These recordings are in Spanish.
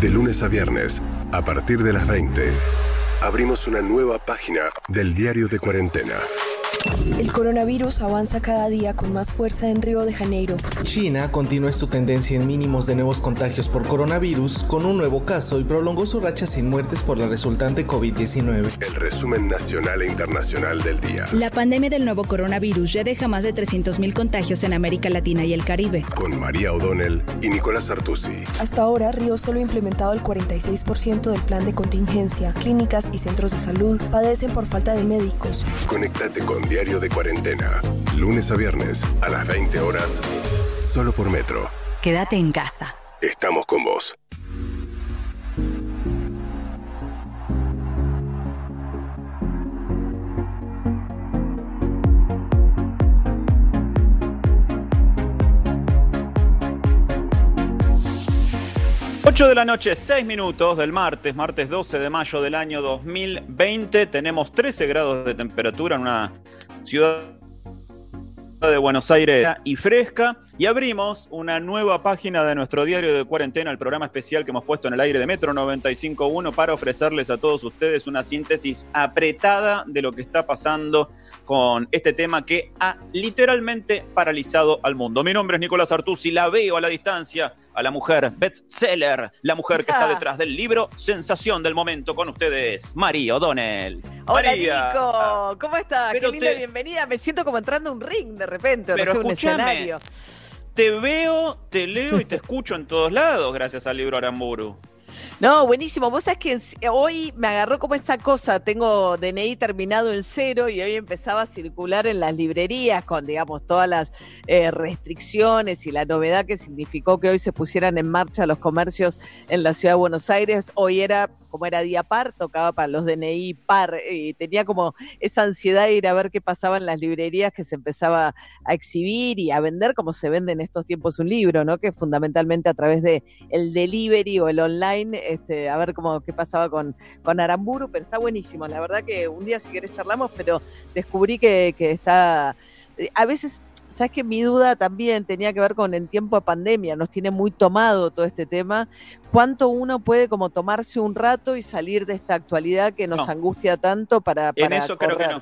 De lunes a viernes, a partir de las 20, abrimos una nueva página del diario de cuarentena. El coronavirus avanza cada día con más fuerza en Río de Janeiro. China continúa su tendencia en mínimos de nuevos contagios por coronavirus con un nuevo caso y prolongó su racha sin muertes por la resultante COVID-19. El resumen nacional e internacional del día. La pandemia del nuevo coronavirus ya deja más de 300.000 contagios en América Latina y el Caribe. Con María O'Donnell y Nicolás Artusi. Hasta ahora, Río solo ha implementado el 46% del plan de contingencia. Clínicas y centros de salud padecen por falta de médicos. Conectate con Diario de Cuarentena. Lunes a viernes a las 20 horas. Solo por Metro. Quédate en casa. Estamos con vos. Ocho de la noche, 6 minutos del martes, martes 12 de mayo del año 2020. Tenemos 13 grados de temperatura en una ciudad de Buenos Aires y fresca. Y abrimos una nueva página de nuestro diario de cuarentena, el programa especial que hemos puesto en el aire de Metro 95.1 para ofrecerles a todos ustedes una síntesis apretada de lo que está pasando con este tema que ha literalmente paralizado al mundo. Mi nombre es Nicolás Artusi, la veo a la distancia a la mujer bestseller, la mujer que está detrás del libro Sensación del Momento con ustedes, María O'Donnell. Hola María, Nico, ¿cómo estás? Qué linda te- bienvenida. Me siento como entrando a un ring de repente, Pero no sé, un escúchame. escenario. Te veo, te leo y te escucho en todos lados gracias al libro Aramburu. No, buenísimo. Vos sabés que hoy me agarró como esa cosa. Tengo DNI terminado en cero y hoy empezaba a circular en las librerías con, digamos, todas las eh, restricciones y la novedad que significó que hoy se pusieran en marcha los comercios en la ciudad de Buenos Aires. Hoy era, como era día par, tocaba para los DNI par y tenía como esa ansiedad de ir a ver qué pasaba en las librerías que se empezaba a exhibir y a vender como se vende en estos tiempos un libro, ¿no? Que fundamentalmente a través de el delivery o el online, este, a ver cómo qué pasaba con, con Aramburu, pero está buenísimo. La verdad que un día si querés charlamos, pero descubrí que, que está. A veces. Sabes que mi duda también tenía que ver con en tiempo de pandemia, nos tiene muy tomado todo este tema. ¿Cuánto uno puede como tomarse un rato y salir de esta actualidad que nos No. angustia tanto para, En para eso creo que no.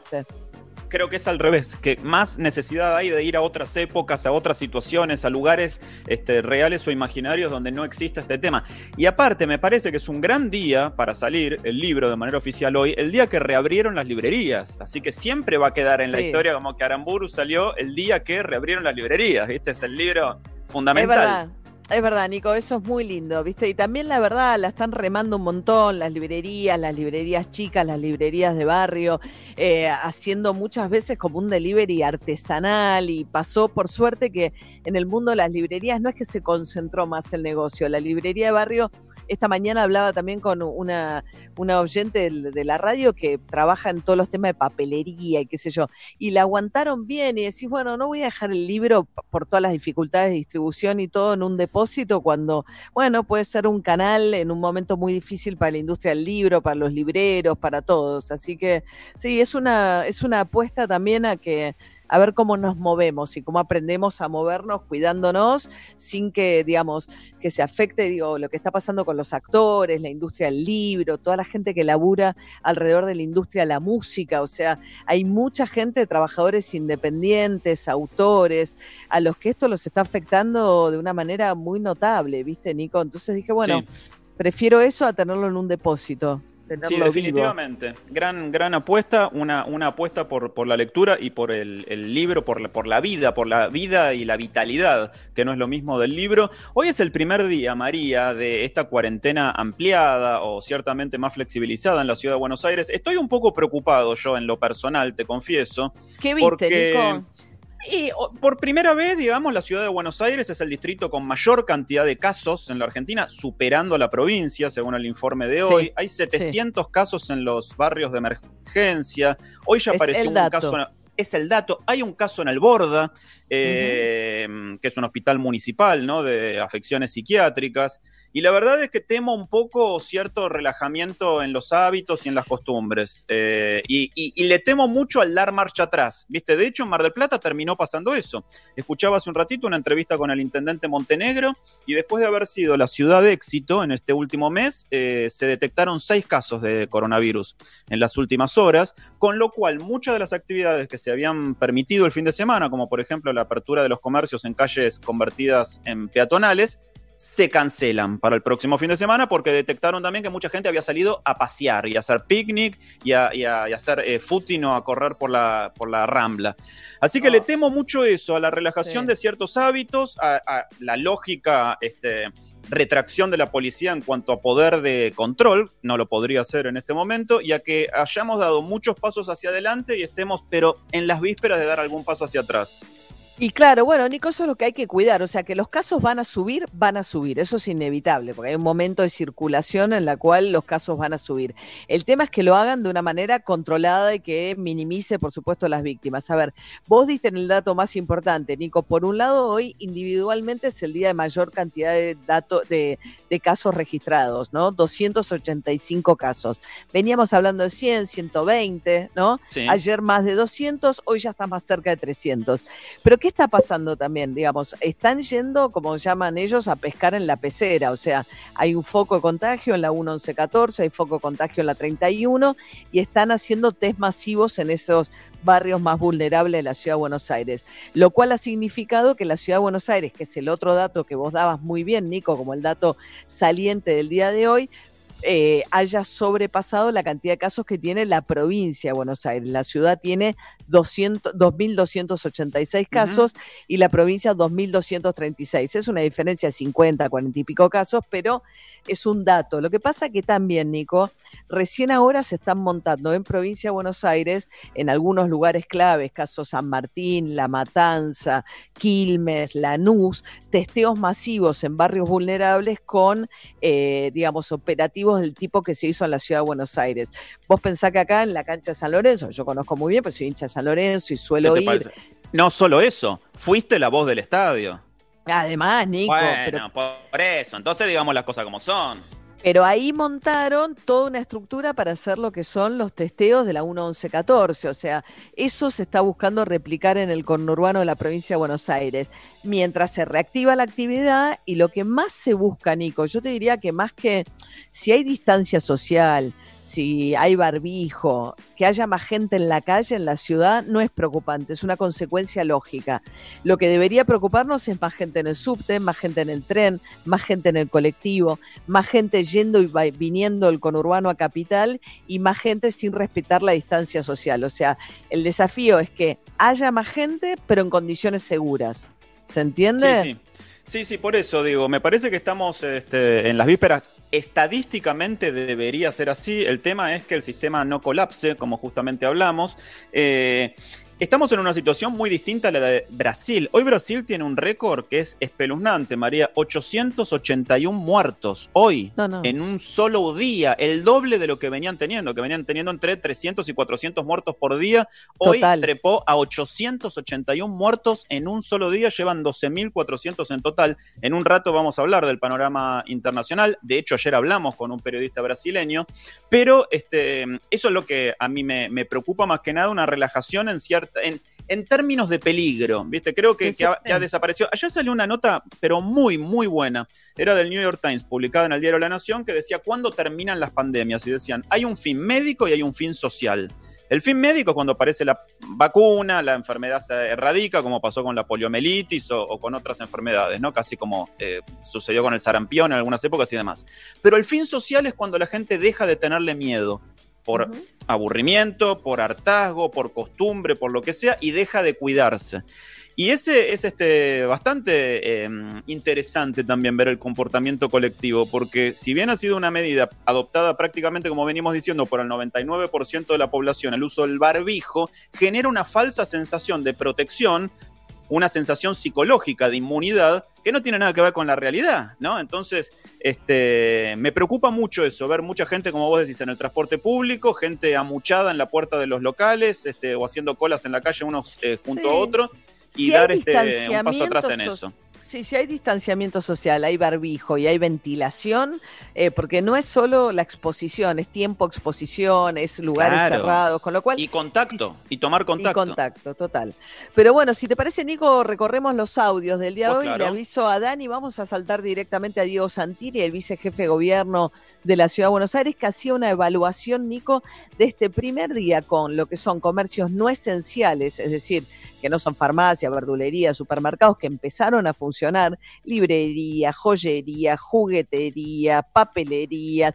Creo que es al revés, que más necesidad hay de ir a otras épocas, a otras situaciones, a lugares este, reales o imaginarios donde no exista este tema. Y aparte, me parece que es un gran día para salir el libro de manera oficial hoy, el día que reabrieron las librerías. Así que siempre va a quedar en la historia como que Aramburu salió el día que reabrieron las librerías. Este es el libro Es fundamental. verdad. Es verdad, Nico, eso es muy lindo, ¿viste? Y también la verdad, la están remando un montón, las librerías, las librerías chicas, las librerías de barrio, eh, haciendo muchas veces como un delivery artesanal y pasó por suerte que en el mundo de las librerías no es que se concentró más el negocio, la librería de barrio, esta mañana hablaba también con una, oyente de la radio que trabaja en todos los temas de papelería y qué sé yo, y la aguantaron bien y decís, bueno, no voy a dejar el libro por todas las dificultades de distribución y todo en un depósito cuando, bueno, puede ser un canal en un momento muy difícil para la industria del libro, para los libreros, para todos. Así que sí, es una, es una apuesta también a que a ver cómo nos movemos y cómo aprendemos a movernos cuidándonos sin que, digamos, que se afecte, digo, lo que está pasando con los actores, la industria del libro, toda la gente que labura alrededor de la industria de la música, o sea, hay mucha gente, trabajadores independientes, autores, a los que esto los está afectando de una manera muy notable, ¿viste, Nico? Entonces dije, bueno, Sí. prefiero eso a tenerlo en un depósito. Sí, vivo. definitivamente. Gran, gran apuesta, una, una apuesta por, por la lectura y por el, el libro, por la, por la vida, por la vida y la vitalidad, que no es lo mismo del libro. Hoy es el primer día, María, de esta cuarentena ampliada o ciertamente más flexibilizada en la ciudad de Buenos Aires. Estoy un poco preocupado yo en lo personal, te confieso. ¿Qué viste, porque- Nico? Y por primera vez, digamos, la ciudad de Buenos Aires es el distrito con mayor cantidad de casos en la Argentina, superando a la provincia, según el informe de hoy. Sí, Hay 700 casos en los barrios de emergencia. Hoy ya Es apareció un dato. caso es el dato. Hay un caso en el Borda, eh, que es un hospital municipal, ¿no? De afecciones psiquiátricas. Y la verdad es que temo un poco cierto relajamiento en los hábitos y en las costumbres. Eh, y, le temo mucho al dar marcha atrás. ¿Viste? De hecho, en Mar del Plata terminó pasando eso. Escuchaba hace un ratito una entrevista con el intendente Montenegro y después de haber sido la ciudad de éxito en este último mes, eh, se detectaron seis casos de coronavirus en las últimas horas, con lo cual muchas de las actividades que se habían permitido el fin de semana, como por ejemplo la apertura de los comercios en calles convertidas en peatonales, se cancelan para el próximo fin de semana porque detectaron también que mucha gente había salido a pasear y a hacer picnic y a, hacer eh, footing o a correr por la, por la rambla. Así que le ah. temo mucho eso, a la relajación de ciertos hábitos, a, la lógica este, retracción de la policía en cuanto a poder de control, no lo podría hacer en este momento, y a que hayamos dado muchos pasos hacia adelante y estemos, pero en las vísperas de dar algún paso hacia atrás. Y claro, bueno, Nico, eso es lo que hay que cuidar, o sea, que los casos van a subir, van a subir, eso es inevitable, porque hay un momento de circulación en la cual los casos van a subir. El tema es que lo hagan de una manera controlada y que minimice, por supuesto, las víctimas. A ver, vos diste en el dato más importante, Nico, por un lado, hoy individualmente es el día de mayor cantidad de datos de, de casos registrados, ¿no? 285 casos. Veníamos hablando de 100, 120, ¿no? Ayer más de 200, hoy ya está más cerca de 300. Pero ¿qué está pasando también? Digamos, están yendo, como llaman ellos, a pescar en la pecera, o sea, hay un foco de contagio en la 1114, hay foco de contagio en la 31 y están haciendo test masivos en esos barrios más vulnerables de la ciudad de Buenos Aires, lo cual ha significado que la ciudad de Buenos Aires, que es el otro dato que vos dabas muy bien, Nico, como el dato saliente del día de hoy, eh, haya sobrepasado la cantidad de casos que tiene la provincia de Buenos Aires. La ciudad tiene 2.286 casos y la provincia 2.236. Es una diferencia de 50, 40 y pico casos, pero es un dato. Lo que pasa que también, Nico, recién ahora se están montando en provincia de Buenos Aires, en algunos lugares claves, caso San Martín, La Matanza, Quilmes, Lanús, testeos masivos en barrios vulnerables con, eh, digamos, operativos del tipo que se hizo en la ciudad de Buenos Aires. Vos pensás que acá en la cancha de San Lorenzo, yo conozco muy bien, pues soy hincha de San Lorenzo y suelo ir. No solo eso, fuiste la voz del estadio. Además, Nico. Bueno, por eso. Entonces digamos las cosas como son. Pero ahí montaron toda una estructura para hacer lo que son los testeos de la 1114. O sea, eso se está buscando replicar en el conurbano de la provincia de Buenos Aires. Mientras se reactiva la actividad y lo que más se busca, Nico, yo te diría que más que si hay distancia social, si hay barbijo, que haya más gente en la calle, en la ciudad, no es preocupante, es una consecuencia lógica. Lo que debería preocuparnos es más gente en el subte, más gente en el tren, más gente en el colectivo, más gente yendo y viniendo el conurbano a capital y más gente sin respetar la distancia social. O sea, el desafío es que haya más gente, pero en condiciones seguras. ¿Se entiende? Sí, sí. Sí, sí, por eso digo, me parece que estamos este, en las vísperas. Estadísticamente debería ser así. El tema es que el sistema no colapse, como justamente hablamos. Eh, Estamos en una situación muy distinta a la de Brasil. Hoy Brasil tiene un récord que es espeluznante, María. 881 muertos hoy, en un solo día. El doble de lo que venían teniendo, que venían teniendo entre 300 y 400 muertos por día. Hoy trepó a 881 muertos en un solo día. Llevan 12.400 en total. En un rato vamos a hablar del panorama internacional. De hecho, ayer hablamos con un periodista brasileño. Pero este, eso es lo que a mí me, me preocupa más que nada, una relajación en cierta en, términos de peligro, ¿viste? Creo que, ha, desaparecido. Ayer salió una nota, pero muy, muy buena. Era del New York Times, publicada en el diario La Nación, que decía cuándo terminan las pandemias. Y decían, hay un fin médico y hay un fin social. El fin médico es cuando aparece la vacuna, la enfermedad se erradica, como pasó con la poliomielitis o, con otras enfermedades, ¿no? Casi como eh, sucedió con el sarampión en algunas épocas y demás. Pero el fin social es cuando la gente deja de tenerle miedo por aburrimiento, por hartazgo, por costumbre, por lo que sea, y deja de cuidarse. Y ese es este, bastante em, interesante también ver el comportamiento colectivo, porque si bien ha sido una medida adoptada prácticamente, como venimos diciendo, por el 99% de la población, el uso del barbijo genera una falsa sensación de protección una sensación psicológica de inmunidad que no tiene nada que ver con la realidad, ¿no? Entonces, este, me preocupa mucho eso, ver mucha gente, como vos decís, en el transporte público, gente amuchada en la puerta de los locales, este, o haciendo colas en la calle unos eh, junto a otro, y dar este, un paso atrás en eso. Sí, si hay distanciamiento social, hay barbijo y hay ventilación, eh, porque no es solo la exposición, es tiempo exposición, es lugares cerrados, con lo cual... Y contacto, y tomar contacto. Y contacto, total. Pero bueno, si te parece, Nico, recorremos los audios del día de oh, hoy. Le aviso a Dani, vamos a saltar directamente a Diego Santilli, el vicejefe de gobierno de la Ciudad de Buenos Aires, que hacía una evaluación, Nico, de este primer día con lo que son comercios no esenciales, es decir, que no son farmacias, verdulerías, supermercados, que empezaron a funcionar librería, joyería, juguetería, papelería,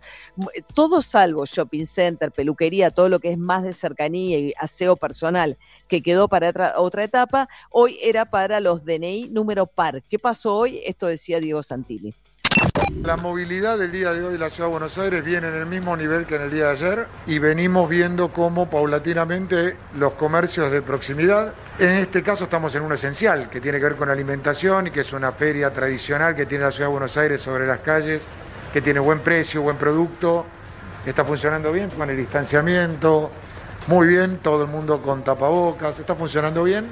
todo salvo shopping center, peluquería, todo lo que es más de cercanía y aseo personal que quedó para otra, etapa, hoy era para los DNI número par. ¿Qué pasó hoy? Esto decía Diego Santilli. La movilidad del día de hoy de la Ciudad de Buenos Aires viene en el mismo nivel que en el día de ayer y venimos viendo cómo paulatinamente los comercios de proximidad, en este caso estamos en un esencial que tiene que ver con alimentación y que es una feria tradicional que tiene la Ciudad de Buenos Aires sobre las calles, que tiene buen precio, buen producto, está funcionando bien con el distanciamiento, muy bien, todo el mundo con tapabocas, está funcionando bien.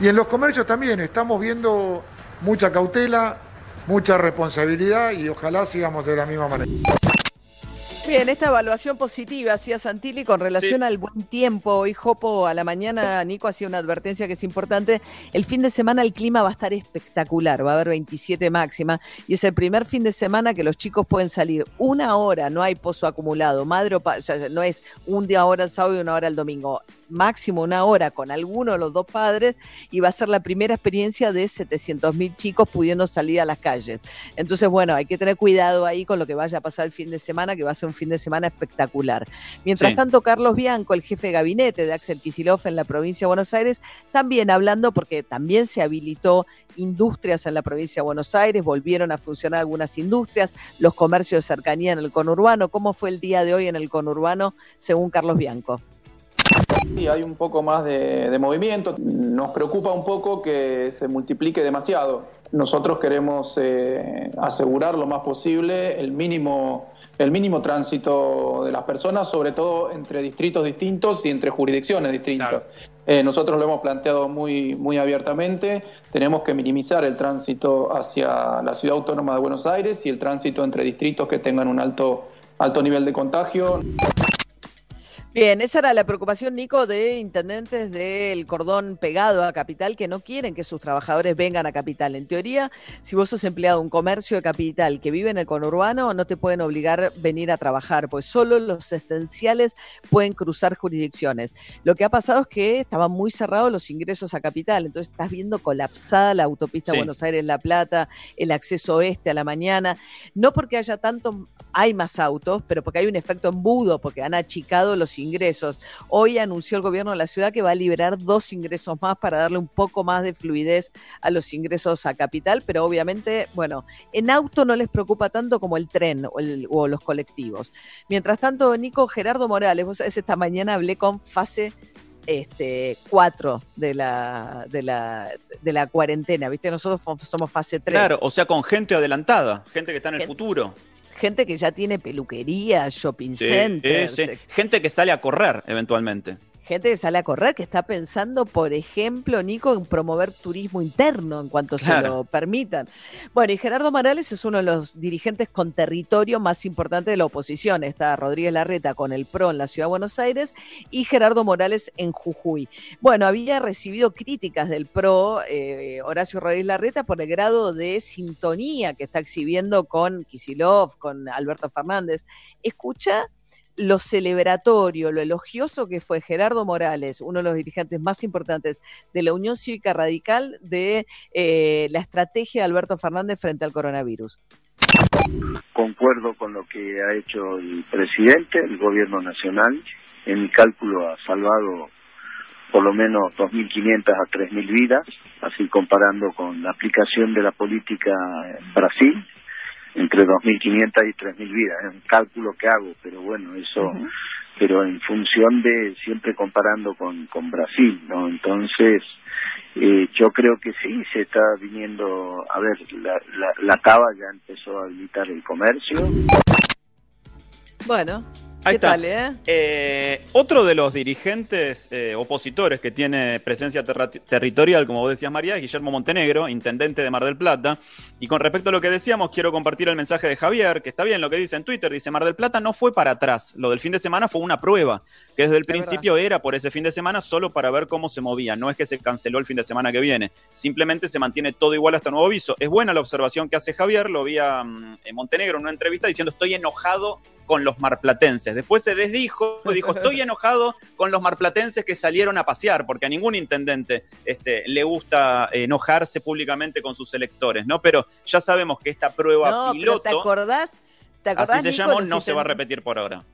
Y en los comercios también estamos viendo mucha cautela, mucha responsabilidad y ojalá sigamos de la misma manera. Bien, esta evaluación positiva hacía Santilli con relación al buen tiempo. Hoy Jopo a la mañana, Nico hacía una advertencia que es importante. El fin de semana el clima va a estar espectacular, va a haber 27 máxima y es el primer fin de semana que los chicos pueden salir una hora, no hay pozo acumulado, madre o, o sea, no es un día hora el sábado y una hora el domingo máximo una hora con alguno de los dos padres y va a ser la primera experiencia de 700 mil chicos pudiendo salir a las calles. Entonces, bueno, hay que tener cuidado ahí con lo que vaya a pasar el fin de semana, que va a ser un fin de semana espectacular. Mientras tanto, Carlos Bianco, el jefe de gabinete de Axel Kicillof en la provincia de Buenos Aires, también hablando porque también se habilitó industrias en la provincia de Buenos Aires, volvieron a funcionar algunas industrias, los comercios de cercanía en el conurbano. ¿Cómo fue el día de hoy en el conurbano, según Carlos Bianco? Sí, hay un poco más de, movimiento. Nos preocupa un poco que se multiplique demasiado. Nosotros queremos eh, asegurar lo más posible el mínimo, el mínimo tránsito de las personas, sobre todo entre distritos distintos y entre jurisdicciones distintas. Eh, nosotros lo hemos planteado muy, muy abiertamente. Tenemos que minimizar el tránsito hacia la ciudad autónoma de Buenos Aires y el tránsito entre distritos que tengan un alto, alto nivel de contagio. Bien, esa era la preocupación, Nico, de intendentes del cordón pegado a Capital que no quieren que sus trabajadores vengan a Capital. En teoría, si vos sos empleado de un comercio de Capital que vive en el conurbano, no te pueden obligar a venir a trabajar, pues solo los esenciales pueden cruzar jurisdicciones. Lo que ha pasado es que estaban muy cerrados los ingresos a Capital, entonces estás viendo colapsada la autopista Buenos Aires-La Plata, el acceso oeste a la mañana, no porque haya tanto, hay más autos, pero porque hay un efecto embudo, porque han achicado los ingresos ingresos. Hoy anunció el gobierno de la ciudad que va a liberar dos ingresos más para darle un poco más de fluidez a los ingresos a capital, pero obviamente, bueno, en auto no les preocupa tanto como el tren o, los colectivos. Mientras tanto, Nico Gerardo Morales, vos sabés, esta mañana hablé con fase este, 4 de la, de, la, de la cuarentena, ¿viste? Nosotros somos fase 3. Claro, o sea, con gente adelantada, gente que está en el futuro gente que ya tiene peluquería, shopping centers. Gente que sale a correr eventualmente gente que sale a correr, que está pensando, por ejemplo, Nico, en promover turismo interno en cuanto se lo permitan. Bueno, y Gerardo Morales es uno de los dirigentes con territorio más importante de la oposición. Está Rodríguez Larreta con el PRO en la Ciudad de Buenos Aires y Gerardo Morales en Jujuy. Bueno, había recibido críticas del PRO, eh, Horacio Rodríguez Larreta, por el grado de sintonía que está exhibiendo con Kisilov, con Alberto Fernández. Escucha lo celebratorio, lo elogioso que fue Gerardo Morales, uno de los dirigentes más importantes de la Unión Cívica Radical, de eh, la estrategia de Alberto Fernández frente al coronavirus. Concuerdo con lo que ha hecho el presidente, el gobierno nacional. En mi cálculo ha salvado por lo menos 2.500 a 3.000 vidas, así comparando con la aplicación de la política en Brasil, entre 2.500 y 3.000 vidas. Es un cálculo que hago, pero bueno, eso pero en función de siempre comparando con, con Brasil, ¿no? Entonces, eh, yo creo que sí, se está viniendo, a ver, la, la, la cava ya empezó a habilitar el comercio. Bueno, Ahí ¿qué está. tal, eh? Eh, otro de los dirigentes eh, opositores que tiene presencia territorial, como vos decías, María, es Guillermo Montenegro, intendente de Mar del Plata. Y con respecto a lo que decíamos, quiero compartir el mensaje de Javier, que está bien lo que dice en Twitter. Dice, Mar del Plata no fue para atrás. Lo del fin de semana fue una prueba, que desde el principio era por ese fin de semana solo para ver cómo se movía. No es que se canceló el fin de semana que viene. Simplemente se mantiene todo igual hasta nuevo aviso. Es buena la observación que hace Javier. Lo vi a mm, en Montenegro en una entrevista diciendo, estoy enojado con los marplatenses. Después se desdijo dijo, estoy enojado con los marplatenses que salieron a pasear, porque a ningún intendente este, le gusta enojarse públicamente con sus electores, ¿no? Pero ya sabemos que esta prueba No, pero piloto, ¿te acordás? ¿Te acordás, así se Nico, llamó, no se va a repetir por ahora.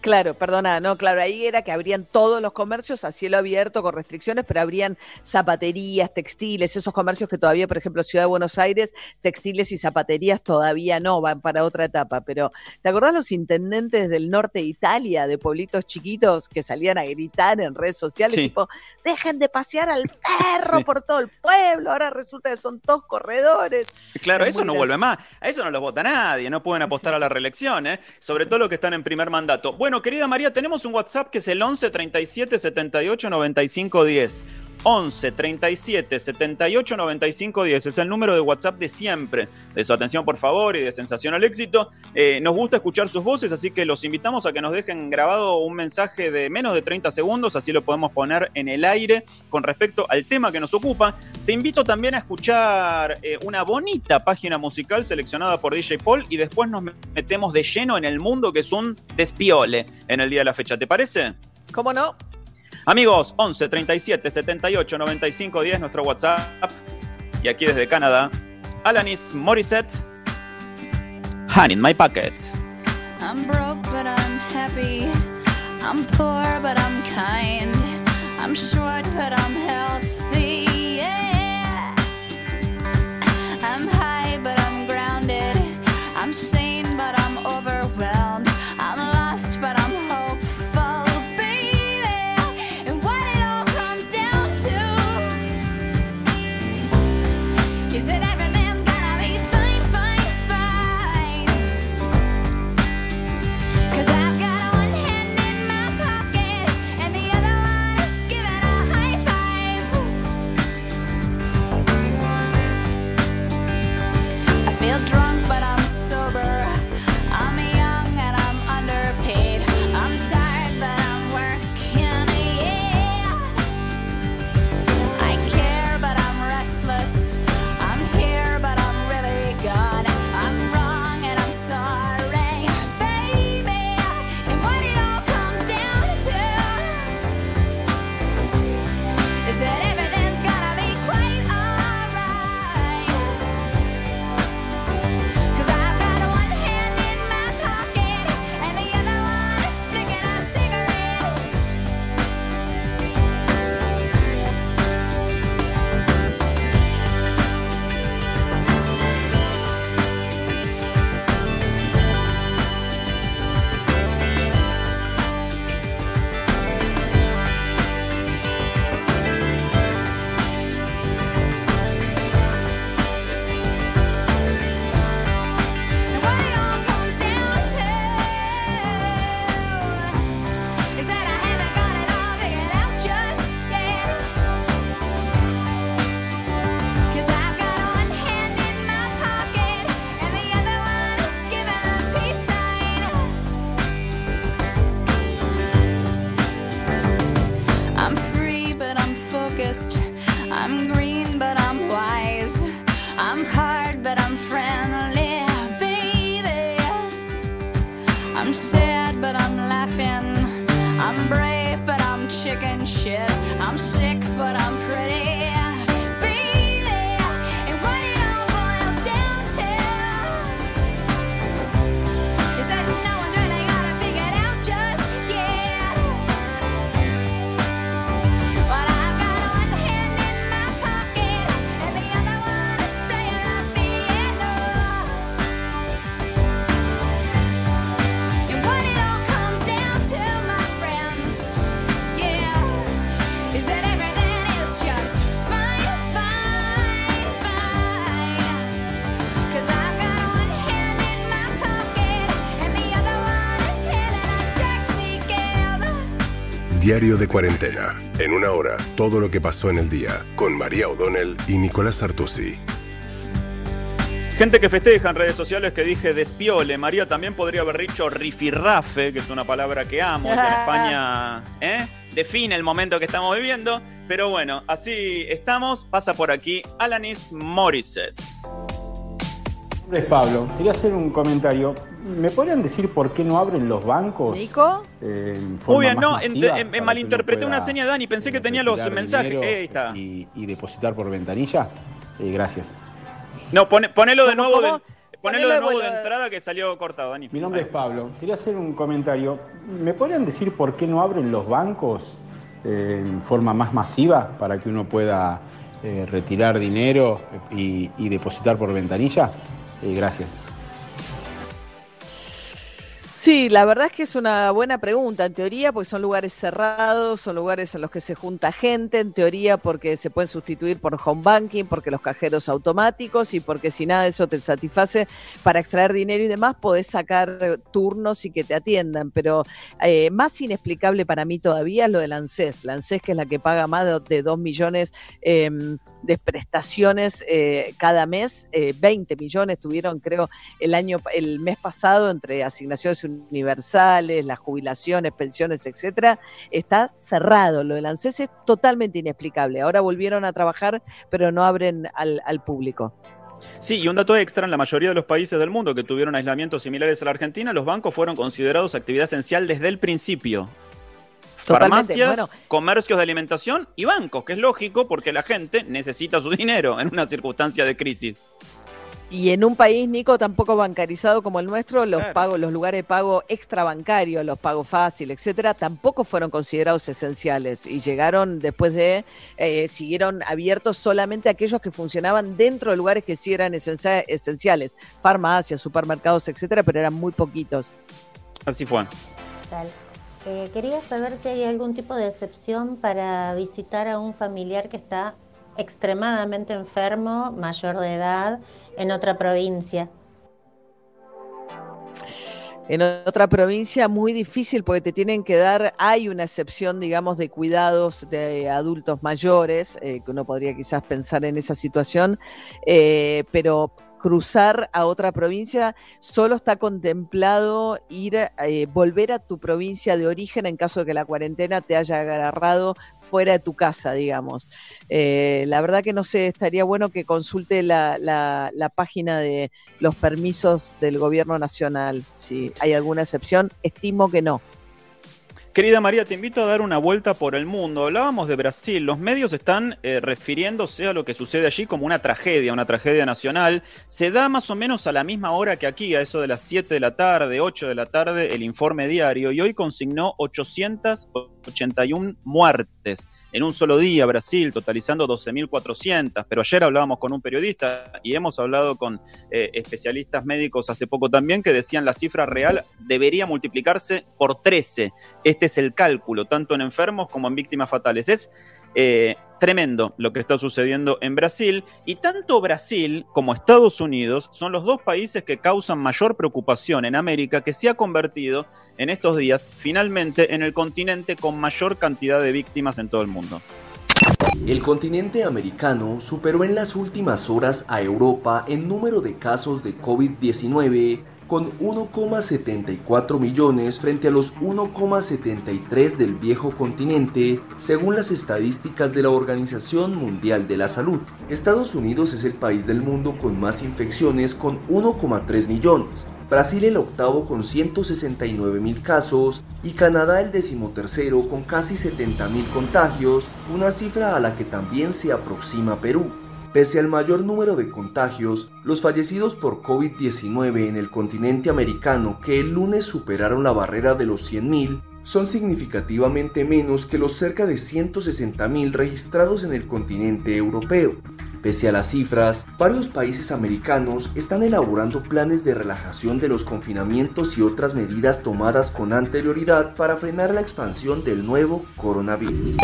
Claro, perdona, no, claro, ahí era que abrían todos los comercios a cielo abierto con restricciones, pero habrían zapaterías, textiles, esos comercios que todavía, por ejemplo, Ciudad de Buenos Aires, textiles y zapaterías todavía no van para otra etapa. Pero, ¿te acordás los intendentes del norte de Italia, de pueblitos chiquitos, que salían a gritar en redes sociales, Sí. tipo, dejen de pasear al perro Sí. por todo el pueblo, ahora resulta que son todos corredores. Claro, Es eso no gracioso. vuelve más. A eso no los vota nadie. No pueden apostar a la reelección, ¿eh? Sobre todo los que están en primer mandato. Bueno, querida María, tenemos un WhatsApp que es el 11 37 78 95 10. 11 37 78 95 10. Es el número de WhatsApp de siempre. De su atención, por favor, y de sensación al éxito. Eh, nos gusta escuchar sus voces, así que los invitamos a que nos dejen grabado un mensaje de menos de 30 segundos, así lo podemos poner en el aire con respecto al tema que nos ocupa. Te invito también a escuchar eh, una bonita página musical seleccionada por DJ Paul y después nos metemos de lleno en el mundo que es un despiole en el día de la fecha. ¿Te parece? ¿Cómo no? Amigos, 11 37 78 95 10, nuestro WhatsApp. Y aquí desde Canadá, Alanis Morissette, Hand in My Pocket. I'm broke, but I'm happy. I'm poor, but I'm kind. I'm short, but I'm healthy. Diario de Cuarentena. En una hora, todo lo que pasó en el día, con María O'Donnell y Nicolás Artusi. Gente que festeja en redes sociales que dije despiole. María también podría haber dicho rifirrafe, que es una palabra que amo, que en España ¿eh? define el momento que estamos viviendo. Pero bueno, así estamos. Pasa por aquí Alanis Morissette. Mi nombre es Pablo. Quería hacer un comentario. ¿Me podrían decir por qué no abren los bancos? ¿Nico? eh, Muy bien, no, en- uno malinterpreté una seña de Dani, pensé que eh, tenía los mensajes. Eh, ahí está. Y, y depositar por ventanilla. Eh, gracias. No, pone- ponelo de ¿Cómo, nuevo, cómo? de, ponelo de nuevo de entrada que salió cortado, Dani. Mi nombre Ahí. es Pablo. Quería hacer un comentario. ¿Me podrían decir por qué no abren los bancos eh, en forma más masiva para que uno pueda eh, retirar dinero y, y depositar por ventanilla? Eh, gracias. Sí, la verdad es que es una buena pregunta, en teoría, porque son lugares cerrados, son lugares en los que se junta gente, en teoría porque se pueden sustituir por home banking, porque los cajeros automáticos y porque si nada de eso te satisface para extraer dinero y demás, podés sacar turnos y que te atiendan. Pero eh, más inexplicable para mí todavía es lo del ANSES. La ANSES que es la que paga más de, de 2 millones eh, de prestaciones eh, cada mes, eh, 20 millones tuvieron creo el año el mes pasado entre asignaciones universales, las jubilaciones, pensiones, etcétera, está cerrado. Lo del ANSES es totalmente inexplicable. Ahora volvieron a trabajar, pero no abren al, al público. Sí, y un dato extra, en la mayoría de los países del mundo que tuvieron aislamientos similares a la Argentina, los bancos fueron considerados actividad esencial desde el principio. Totalmente, Farmacias, bueno. comercios de alimentación y bancos, que es lógico porque la gente necesita su dinero en una circunstancia de crisis. Y en un país, Nico, tan poco bancarizado como el nuestro, los Claro. pagos, los lugares de pago extrabancarios, los pagos fácil, etcétera, tampoco fueron considerados esenciales y llegaron después de, eh, siguieron abiertos solamente aquellos que funcionaban dentro de lugares que sí eran esencia- esenciales, farmacias, supermercados, etcétera, pero eran muy poquitos. Así fue. Tal. Eh, quería saber si hay algún tipo de excepción para visitar a un familiar que está extremadamente enfermo, mayor de edad, en otra provincia. En otra provincia muy difícil porque te tienen que dar, hay una excepción, digamos, de cuidados de adultos mayores, eh, que uno podría quizás pensar en esa situación, eh, pero cruzar a otra provincia solo está contemplado ir, eh, volver a tu provincia de origen en caso de que la cuarentena te haya agarrado fuera de tu casa, digamos. Eh, la verdad que no sé, estaría bueno que consulte la, la, la página de los permisos del gobierno nacional, si hay alguna excepción, estimo que no. Querida María, te invito a dar una vuelta por el mundo. Hablábamos de Brasil. Los medios están eh, refiriéndose a lo que sucede allí como una tragedia, una tragedia nacional. Se da más o menos a la misma hora que aquí, a eso de las 7 de la tarde, 8 de la tarde, el informe diario. Y hoy consignó 881 muertes en un solo día, Brasil, totalizando 12.400. Pero ayer hablábamos con un periodista y hemos hablado con eh, especialistas médicos hace poco también que decían la cifra real debería multiplicarse por 13. Este es el cálculo, tanto en enfermos como en víctimas fatales. Es eh, tremendo lo que está sucediendo en Brasil y tanto Brasil como Estados Unidos son los dos países que causan mayor preocupación en América que se ha convertido en estos días finalmente en el continente con mayor cantidad de víctimas en todo el mundo. El continente americano superó en las últimas horas a Europa en número de casos de COVID-19 con 1,74 millones frente a los 1,73 del viejo continente, según las estadísticas de la Organización Mundial de la Salud. Estados Unidos es el país del mundo con más infecciones con 1,3 millones. Brasil el octavo con 169 mil casos y Canadá el decimotercero con casi 70 mil contagios, una cifra a la que también se aproxima Perú. Pese al mayor número de contagios, los fallecidos por COVID-19 en el continente americano que el lunes superaron la barrera de los 100.000 son significativamente menos que los cerca de 160.000 registrados en el continente europeo. Pese a las cifras, varios países americanos están elaborando planes de relajación de los confinamientos y otras medidas tomadas con anterioridad para frenar la expansión del nuevo coronavirus.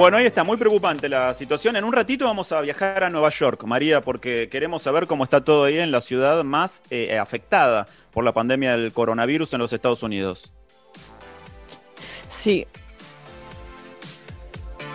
Bueno, ahí está, muy preocupante la situación. En un ratito vamos a viajar a Nueva York, María, porque queremos saber cómo está todo ahí en la ciudad más eh, afectada por la pandemia del coronavirus en los Estados Unidos. Sí.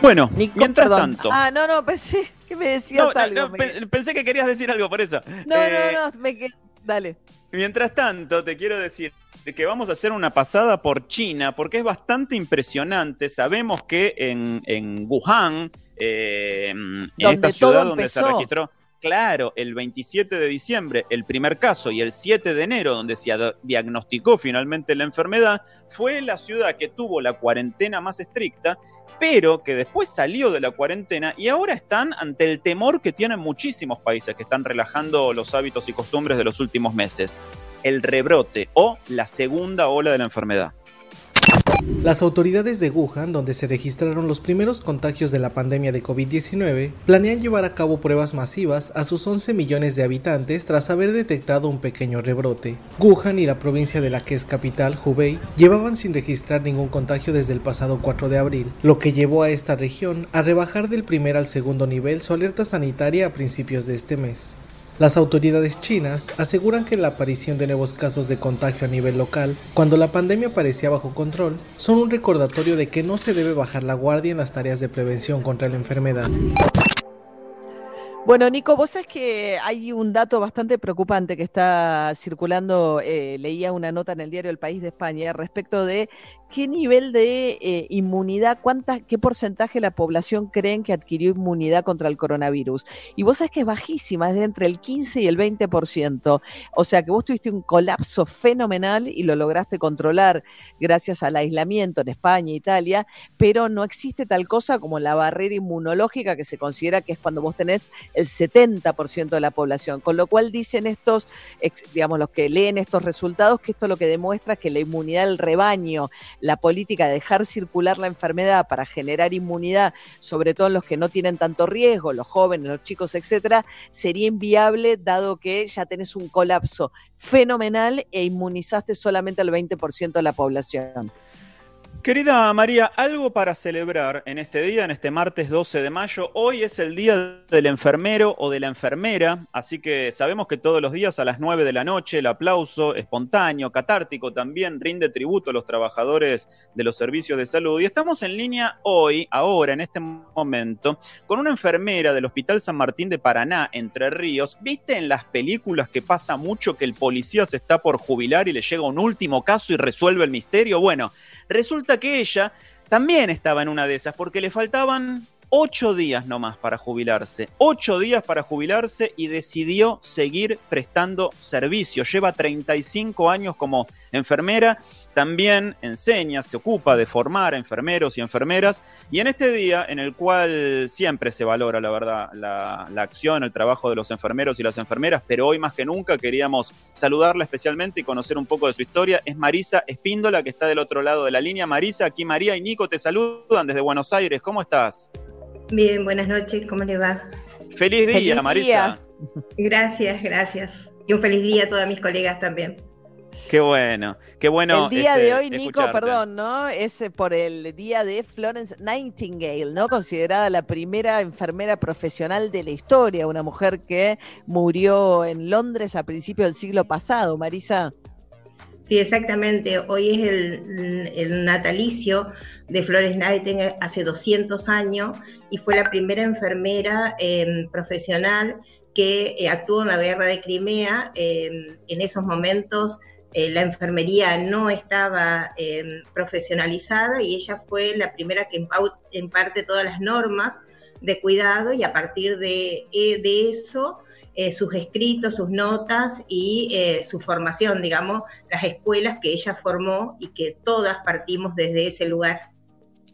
Bueno, Nico, mientras perdón. tanto. Ah, no, no, pensé que me decías No, no, algo. no, me- pensé que querías decir algo por eso. No, Eh, no, no, me quedé- Dale. Mientras tanto, te quiero decir que vamos a hacer una pasada por China porque es bastante impresionante. Sabemos que en, en Wuhan, eh, en esta ciudad donde se registró, claro, el 27 de diciembre, el primer caso, y el 7 de enero, donde se diagnosticó finalmente la enfermedad, fue la ciudad que tuvo la cuarentena más estricta pero que después salió de la cuarentena y ahora están ante el temor que tienen muchísimos países que están relajando los hábitos y costumbres de los últimos meses, el rebrote o la segunda ola de la enfermedad. Las autoridades de Wuhan, donde se registraron los primeros contagios de la pandemia de COVID-19, planean llevar a cabo pruebas masivas a sus 11 millones de habitantes tras haber detectado un pequeño rebrote. Wuhan y la provincia de la que es capital, Hubei, llevaban sin registrar ningún contagio desde el pasado 4 de abril, lo que llevó a esta región a rebajar del primer al segundo nivel su alerta sanitaria a principios de este mes. Las autoridades chinas aseguran que la aparición de nuevos casos de contagio a nivel local, cuando la pandemia parecía bajo control, son un recordatorio de que no se debe bajar la guardia en las tareas de prevención contra la enfermedad. Bueno, Nico, vos sabés que hay un dato bastante preocupante que está circulando, eh, leía una nota en el diario El País de España respecto de qué nivel de eh, inmunidad, cuánta, qué porcentaje de la población creen que adquirió inmunidad contra el coronavirus. Y vos sabés que es bajísima, es de entre el 15 y el 20%. O sea que vos tuviste un colapso fenomenal y lo lograste controlar gracias al aislamiento en España Italia, pero no existe tal cosa como la barrera inmunológica que se considera que es cuando vos tenés el 70% de la población. Con lo cual dicen estos, digamos, los que leen estos resultados, que esto lo que demuestra es que la inmunidad del rebaño, la política de dejar circular la enfermedad para generar inmunidad, sobre todo en los que no tienen tanto riesgo, los jóvenes, los chicos, etcétera, sería inviable dado que ya tenés un colapso fenomenal e inmunizaste solamente al 20% de la población. Querida María, algo para celebrar en este día, en este martes 12 de mayo. Hoy es el día del enfermero o de la enfermera, así que sabemos que todos los días a las 9 de la noche el aplauso espontáneo, catártico también rinde tributo a los trabajadores de los servicios de salud. Y estamos en línea hoy, ahora, en este momento, con una enfermera del Hospital San Martín de Paraná, Entre Ríos. ¿Viste en las películas que pasa mucho que el policía se está por jubilar y le llega un último caso y resuelve el misterio? Bueno, resulta que ella también estaba en una de esas porque le faltaban ocho días nomás para jubilarse. Ocho días para jubilarse y decidió seguir prestando servicio. Lleva 35 años como enfermera. También enseña, se ocupa de formar a enfermeros y enfermeras. Y en este día, en el cual siempre se valora, la verdad, la, la acción, el trabajo de los enfermeros y las enfermeras, pero hoy más que nunca queríamos saludarla especialmente y conocer un poco de su historia. Es Marisa Espíndola, que está del otro lado de la línea. Marisa, aquí María y Nico te saludan desde Buenos Aires. ¿Cómo estás? Bien, buenas noches, ¿cómo le va? Feliz día, Feliz Marisa. día. Gracias, gracias. Y un feliz día a todas mis colegas también. Qué bueno, qué bueno. el día este, de hoy, Nico, escucharte. perdón, ¿no? Es eh, por el día de Florence Nightingale, ¿no? Considerada la primera enfermera profesional de la historia, una mujer que murió en Londres a principios del siglo pasado, Marisa. Sí, exactamente. Hoy es el, el natalicio de Flores Nightingale hace 200 años y fue la primera enfermera eh, profesional que eh, actuó en la guerra de Crimea. Eh, en esos momentos eh, la enfermería no estaba eh, profesionalizada y ella fue la primera que imparte todas las normas de cuidado y a partir de, eh, de eso eh, sus escritos, sus notas y eh, su formación, digamos, las escuelas que ella formó y que todas partimos desde ese lugar.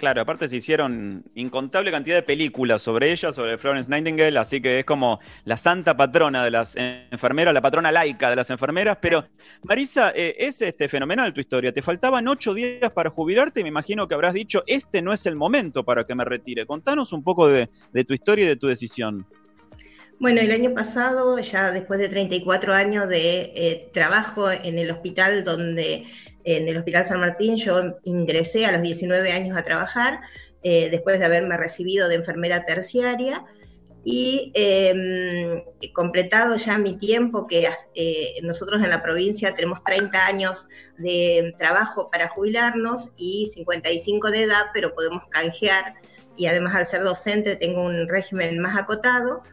Claro, aparte se hicieron incontable cantidad de películas sobre ella, sobre Florence Nightingale, así que es como la santa patrona de las enfermeras, la patrona laica de las enfermeras. Pero, Marisa, eh, es este fenomenal tu historia. Te faltaban ocho días para jubilarte y me imagino que habrás dicho, este no es el momento para que me retire. Contanos un poco de, tu historia y de tu decisión. Bueno, el año pasado, ya después de 34 años de eh, trabajo en el hospital donde, en el Hospital San Martín, yo ingresé a los 19 años a trabajar, eh, después de haberme recibido de enfermera terciaria, y eh, completado ya mi tiempo, que eh, nosotros en la provincia tenemos 30 años de trabajo para jubilarnos y 55 de edad, pero podemos canjear y además al ser docente tengo un régimen más acotado.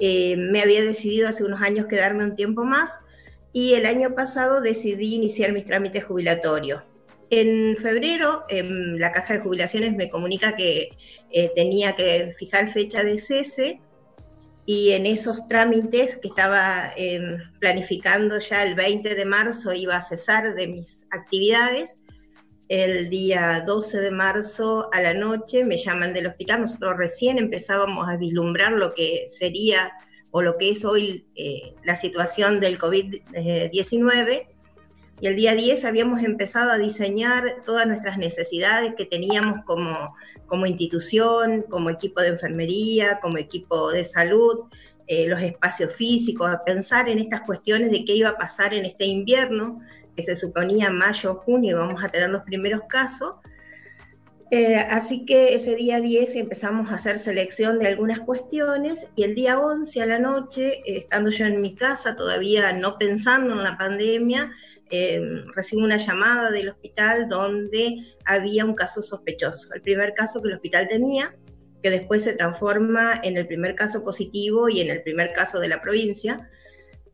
Eh, me había decidido hace unos años quedarme un tiempo más y el año pasado decidí iniciar mis trámites jubilatorios. En febrero, em, la caja de jubilaciones me comunica que tenía que fijar fecha de cese y en esos trámites que estaba em, planificando ya el 20 de marzo iba a cesar de mis actividades. El día 12 de marzo a la noche me llaman del hospital, nosotros recién empezábamos a vislumbrar lo que sería o lo que es hoy eh, la situación del COVID-19 y el día 10 habíamos empezado a diseñar todas nuestras necesidades que teníamos como, como institución, como equipo de enfermería, como equipo de salud, eh, los espacios físicos, a pensar en estas cuestiones de qué iba a pasar en este invierno, que se suponía mayo o junio vamos a tener los primeros casos. Eh, así que ese día 10 empezamos a hacer selección de algunas cuestiones y el día 11 a la noche, eh, estando yo en mi casa, todavía no pensando en la pandemia, eh, recibo una llamada del hospital donde había un caso sospechoso, el primer caso que el hospital tenía, que después se transforma en el primer caso positivo y en el primer caso de la provincia.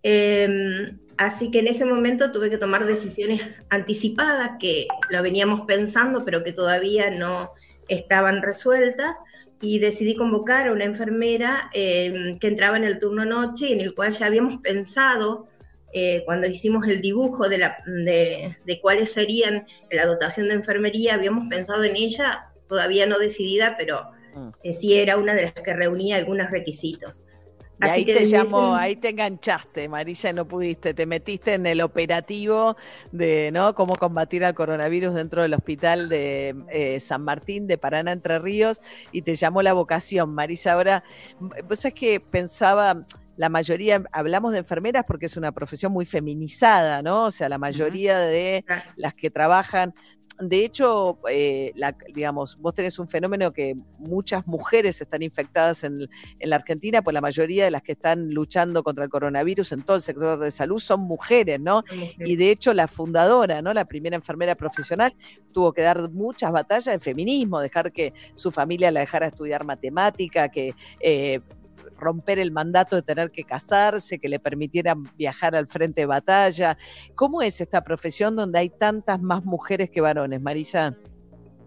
Em, así que en ese momento tuve que tomar decisiones anticipadas que lo veníamos pensando, pero que todavía no estaban resueltas y decidí convocar a una enfermera em, que entraba en el turno noche y en el cual ya habíamos pensado eh, cuando hicimos el dibujo de, la, de, cuáles serían la dotación de enfermería, habíamos pensado en ella, todavía no decidida, pero mm. eh, sí era una de las que reunía algunos requisitos. Así ahí que te llamó, ahí te enganchaste, Marisa, no pudiste, te metiste en el operativo de no cómo combatir al coronavirus dentro del hospital de eh, San Martín de Paraná Entre Ríos y te llamó la vocación, Marisa. Ahora, vos es que pensaba, la mayoría, hablamos de enfermeras porque es una profesión muy feminizada, ¿no? O sea, la mayoría de las que trabajan de hecho, eh, digamos, vos tenés un fenómeno que muchas mujeres están infectadas en, la Argentina, pues la mayoría de las que están luchando contra el coronavirus en todo el sector de salud son mujeres, ¿no? Y de hecho la fundadora, ¿no? La primera enfermera profesional tuvo que dar muchas batallas de feminismo, dejar que su familia la dejara estudiar matemática, que eh, romper el mandato de tener que casarse, que le permitieran viajar al frente de batalla. ¿Cómo es esta profesión donde hay tantas más mujeres que varones, Marisa?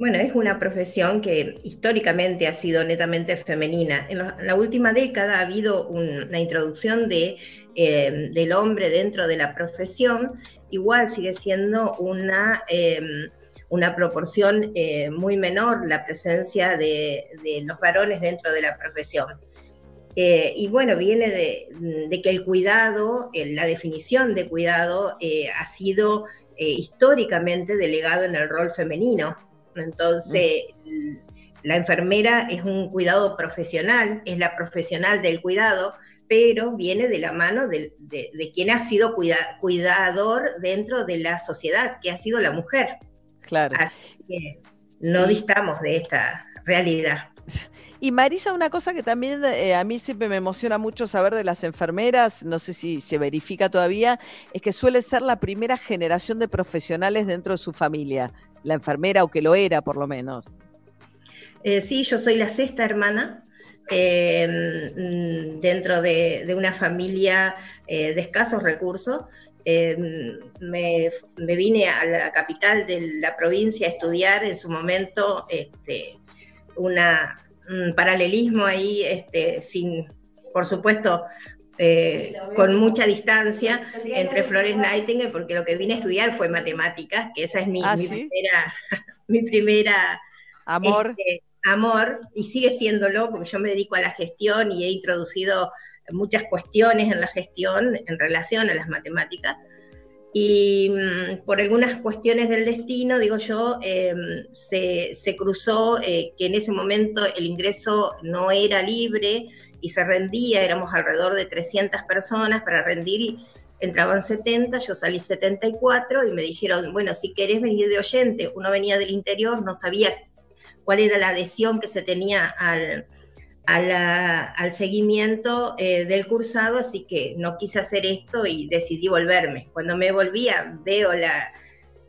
Bueno, es una profesión que históricamente ha sido netamente femenina. En, la última década ha habido una introducción de, eh, del hombre dentro de la profesión, igual sigue siendo una, em, una proporción eh, muy menor la presencia de los varones dentro de la profesión. Eh, y bueno, viene de, que el cuidado, la definición de cuidado eh, ha sido eh, históricamente delegado en el rol femenino. Entonces, la enfermera es un cuidado profesional, es la profesional del cuidado, pero viene de la mano de, quien ha sido cuidador dentro de la sociedad, que ha sido la mujer. Claro. Así que no distamos de esta realidad. Y Marisa, una cosa que también eh, a mí siempre me emociona mucho saber de las enfermeras, no sé si se verifica todavía, es que suele ser la primera generación de profesionales dentro de su familia, la enfermera o que lo era por lo menos. Eh, sí, yo soy la sexta hermana. Em, dentro de, una familia eh, de escasos recursos, em, me, vine a la capital de la provincia a estudiar en su momento este, una, un paralelismo ahí, este, sin, por supuesto, eh, con mucha distancia entre Flores Nightingale, porque lo que vine a estudiar fue matemáticas, que esa es mi, ah, primera, mi primera amor. Este, amor, y sigue siéndolo, porque yo me dedico a la gestión y he introducido muchas cuestiones en la gestión en relación a las matemáticas y mm, por algunas cuestiones del destino, digo yo, em, se, cruzó eh, que en ese momento el ingreso no era libre y se rendía, éramos alrededor de 300 personas para rendir y entraban 70, yo salí 74 y me dijeron, bueno, si querés venir de oyente, uno venía del interior, no sabía cuál era la adhesión que se tenía al, al seguimiento eh, del cursado, así que no quise hacer esto y decidí volverme. Cuando me volvía, veo la,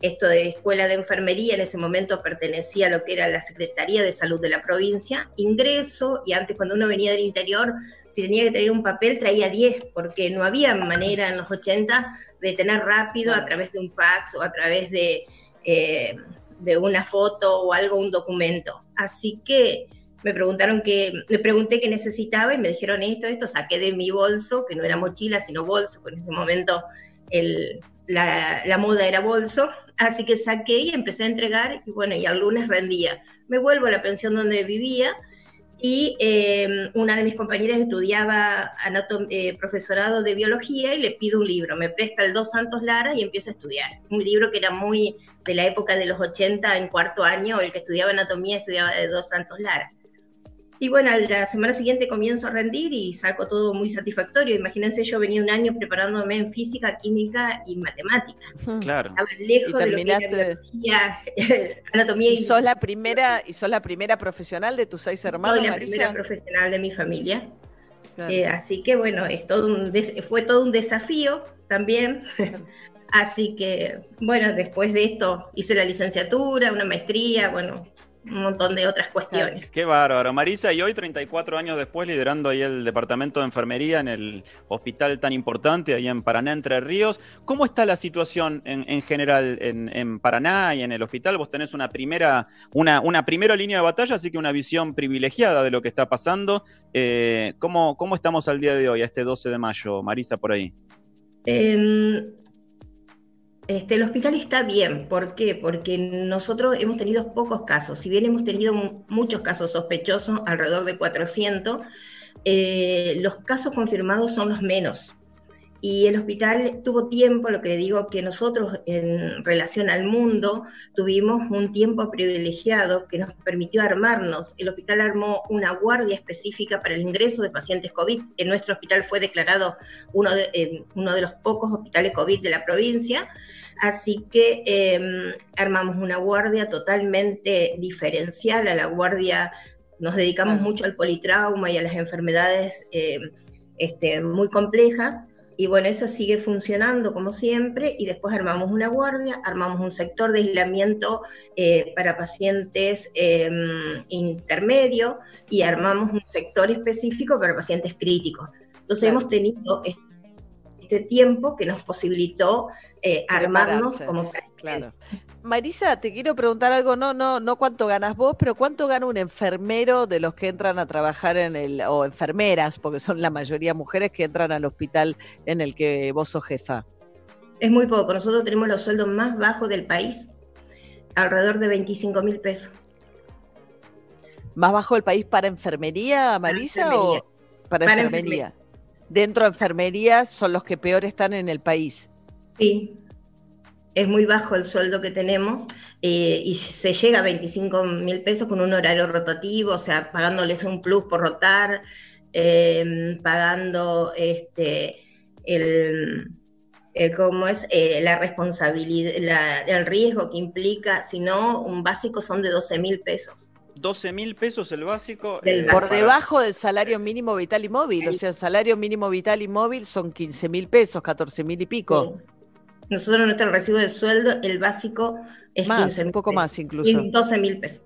esto de escuela de enfermería, en ese momento pertenecía a lo que era la Secretaría de Salud de la provincia, ingreso y antes cuando uno venía del interior, si tenía que traer un papel, traía 10, porque no había manera en los 80 de tener rápido a través de un fax o a través de, eh, de una foto o algo, un documento. Así que me preguntaron que, le pregunté qué necesitaba y me dijeron esto, esto, saqué de mi bolso, que no era mochila, sino bolso, porque en ese momento la, moda era bolso, así que saqué y empecé a entregar y bueno, y al lunes rendía. Me vuelvo a la pensión donde vivía y eh, una de mis compañeras estudiaba eh, profesorado de biología y le pido un libro, me presta el Dos Santos Lara y empiezo a estudiar. Un libro que era muy de la época de los 80 en cuarto año, el que estudiaba anatomía estudiaba de Dos Santos Lara. Y bueno, la semana siguiente comienzo a rendir y saco todo muy satisfactorio. Imagínense, yo venía un año preparándome en física, química y matemática. Claro. Estaba lejos de lo que era biología, anatomía y... ¿Y sos la primera, y sos la primera profesional de tus seis hermanos, Soy la primera profesional de mi familia. Eh, así que bueno, es todo un fue todo un desafío también. así que bueno, después de esto hice la licenciatura, una maestría, bueno, un montón de otras cuestiones. Qué bárbaro. Marisa, y hoy 34 años después liderando ahí el departamento de enfermería en el hospital tan importante ahí en Paraná, Entre Ríos, ¿cómo está la situación en, general en, Paraná y en el hospital? Vos tenés una primera, una, una primera línea de batalla, así que una visión privilegiada de lo que está pasando. Eh, ¿cómo, ¿Cómo estamos al día de hoy, a este 12 de mayo? Marisa, por ahí. Eh, este, el hospital está bien, ¿por qué? Porque nosotros hemos tenido pocos casos, si bien hemos tenido muchos casos sospechosos, alrededor de 400, eh, los casos confirmados son los menos y el hospital tuvo tiempo, lo que le digo que nosotros en relación al mundo tuvimos un tiempo privilegiado que nos permitió armarnos. El hospital armó una guardia específica para el ingreso de pacientes COVID. En nuestro hospital fue declarado uno de, eh, uno de los pocos hospitales COVID de la provincia, así que em, armamos una guardia totalmente diferencial a la guardia. Nos dedicamos mucho al politrauma y a las enfermedades em, este, muy complejas y bueno, eso sigue funcionando como siempre y después armamos una guardia, armamos un sector de aislamiento eh, para pacientes em, intermedios y armamos un sector específico para pacientes críticos. Entonces hemos tenido este tiempo que nos posibilitó eh, armarnos como claro. Marisa, te quiero preguntar algo, no, no, no cuánto ganas vos, pero cuánto gana un enfermero de los que entran a trabajar en el, o enfermeras, porque son la mayoría mujeres que entran al hospital en el que vos sos jefa. Es muy poco, nosotros tenemos los sueldos más bajos del país, alrededor de 25 mil pesos. ¿Más bajo del país para enfermería, Marisa? o para, enfermería? Dentro de enfermería son los que peor están en el país. Sí, es muy bajo el sueldo que tenemos eh, y se llega a 25 mil pesos con un horario rotativo, o sea, pagándoles un plus por rotar, em, pagando este, el, cómo es eh, la responsabilidad, el riesgo que implica, si no, un básico son de 12 mil pesos. 12 mil pesos el básico. Eh, por debajo del salario mínimo vital y móvil, o sea, el salario mínimo vital y móvil son 15 mil pesos, 14 mil y pico. Nosotros nuestro recibo de sueldo, el básico es más, un poco más incluso. 12 mil pesos.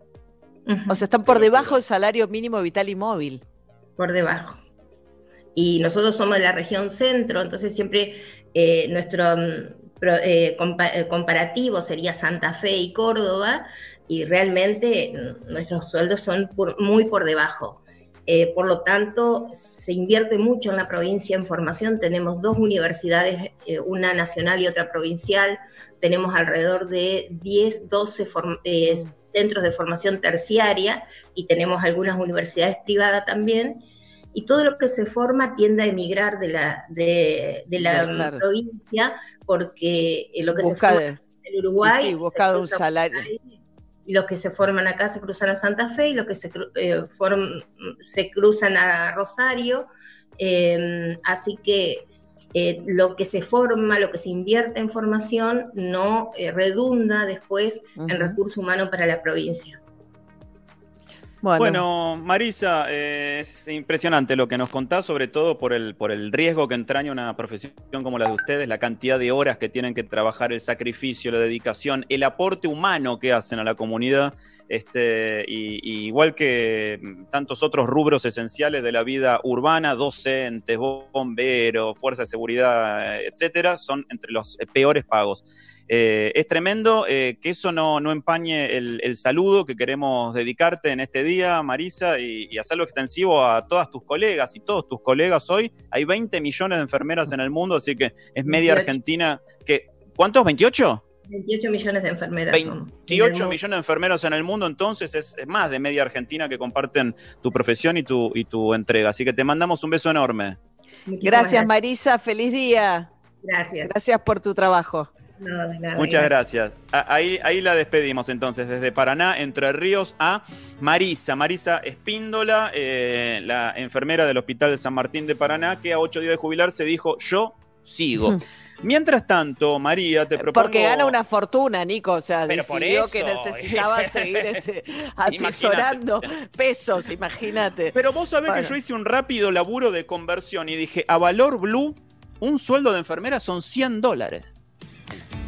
O sea, están por debajo del salario mínimo vital y móvil. Por debajo. Y nosotros somos de la región centro, entonces siempre eh, nuestro mm, eh, eh, comparativo sería Santa Fe y Córdoba, y realmente mm, nuestros sueldos son muy por debajo. Eh, por lo tanto, se invierte mucho en la provincia en formación. Tenemos dos universidades, eh, una nacional y otra provincial. Tenemos alrededor de 10, 12 eh, centros de formación terciaria y tenemos algunas universidades privadas también. Y todo lo que se forma tiende a emigrar de la, de, la provincia porque lo que se forma en Uruguay... Sí, busca un salario y los que se forman acá se cruzan a Santa Fe y los que se, eh, se cruzan a Rosario. Em, así que eh, lo que se forma, lo que se invierte en formación no eh, redunda después en recurso humano para la provincia. Bueno, Marisa, eh, es impresionante lo que nos contás, sobre todo por el, por el riesgo que entraña una profesión como la de ustedes, la cantidad de horas que tienen que trabajar, el sacrificio, la dedicación, el aporte humano que hacen a la comunidad, este, y, igual que tantos otros rubros esenciales de la vida urbana, docentes, bomberos, fuerzas de seguridad, etcétera, son entre los peores pagos. Eh, es tremendo eh, que eso no, no empañe el, el, saludo que queremos dedicarte en este día, Marisa, y, y, hacerlo extensivo a todas tus colegas y todos tus colegas hoy. Hay 20 millones de enfermeras en el mundo, así que es media 28. Argentina. Que, ¿Cuántos? ¿28? 28 millones de enfermeras. 28 son. millones de enfermeros en el mundo, entonces es, es, más de media Argentina que comparten tu profesión y tu, y tu entrega. Así que te mandamos un beso enorme. Gracias, gracias, Marisa. Feliz día. Gracias. Gracias por tu trabajo. No, de nada, Muchas gracias. Ahí, ahí la despedimos entonces, desde Paraná, Entre Ríos, a Marisa. Marisa Espíndola, eh, la enfermera del Hospital de San Martín de Paraná, que a ocho días de jubilarse dijo, yo sigo. Mientras tanto, María, te propongo... Porque gana una fortuna, Nico, o sea, Pero decidió que necesitaba seguir este, atesorando pesos, imagínate. Pero vos sabés bueno. que yo hice un rápido laburo de conversión y dije, a valor blue, un sueldo de enfermera son 100 dólares.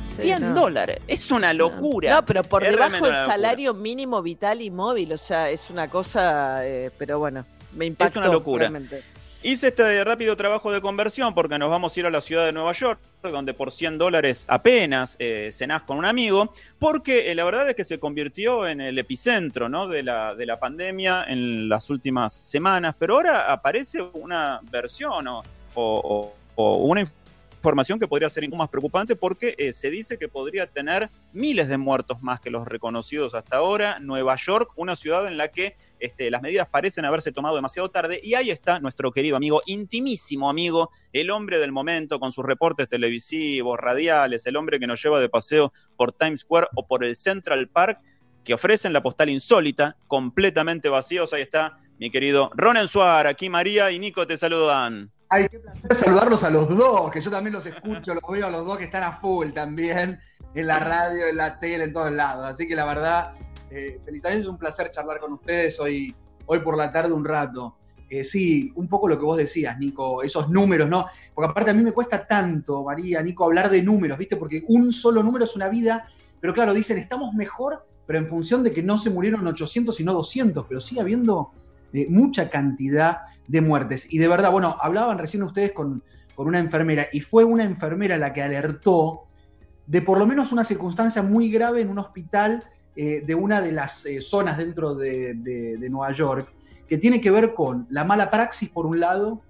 100 no. dólares. Es una locura. No, pero por es debajo del salario mínimo vital y móvil. O sea, es una cosa. Eh, pero bueno, me impactó. Es una locura. Realmente. Hice este rápido trabajo de conversión porque nos vamos a ir a la ciudad de Nueva York, donde por 100 dólares apenas eh, cenás con un amigo, porque eh, la verdad es que se convirtió en el epicentro ¿no? de, la, de la pandemia en las últimas semanas, pero ahora aparece una versión o, o, o una información que podría ser incluso más preocupante porque eh, se dice que podría tener miles de muertos más que los reconocidos hasta ahora. Nueva York, una ciudad en la que este, las medidas parecen haberse tomado demasiado tarde y ahí está nuestro querido amigo, intimísimo amigo, el hombre del momento con sus reportes televisivos, radiales, el hombre que nos lleva de paseo por Times Square o por el Central Park que ofrecen la postal insólita, completamente vacíos. Ahí está mi querido Ronen Suar, aquí María y Nico te saludan. Ay, qué placer saludarlos a los dos, que yo también los escucho, los veo a los dos que están a full también, en la radio, en la tele, en todos lados. Así que la verdad, eh, felicidades, es un placer charlar con ustedes hoy, hoy por la tarde un rato. Eh, sí, un poco lo que vos decías, Nico, esos números, ¿no? Porque aparte a mí me cuesta tanto, María, Nico, hablar de números, ¿viste? Porque un solo número es una vida, pero claro, dicen, estamos mejor, pero en función de que no se murieron 800, sino 200, pero sigue habiendo mucha cantidad de muertes. Y de verdad, bueno, hablaban recién ustedes con, con, una enfermera y fue una enfermera la que alertó de por lo menos una circunstancia muy grave en un hospital eh, de una de las eh, zonas dentro de, de, de, Nueva York, que tiene que ver con la mala praxis, por un lado,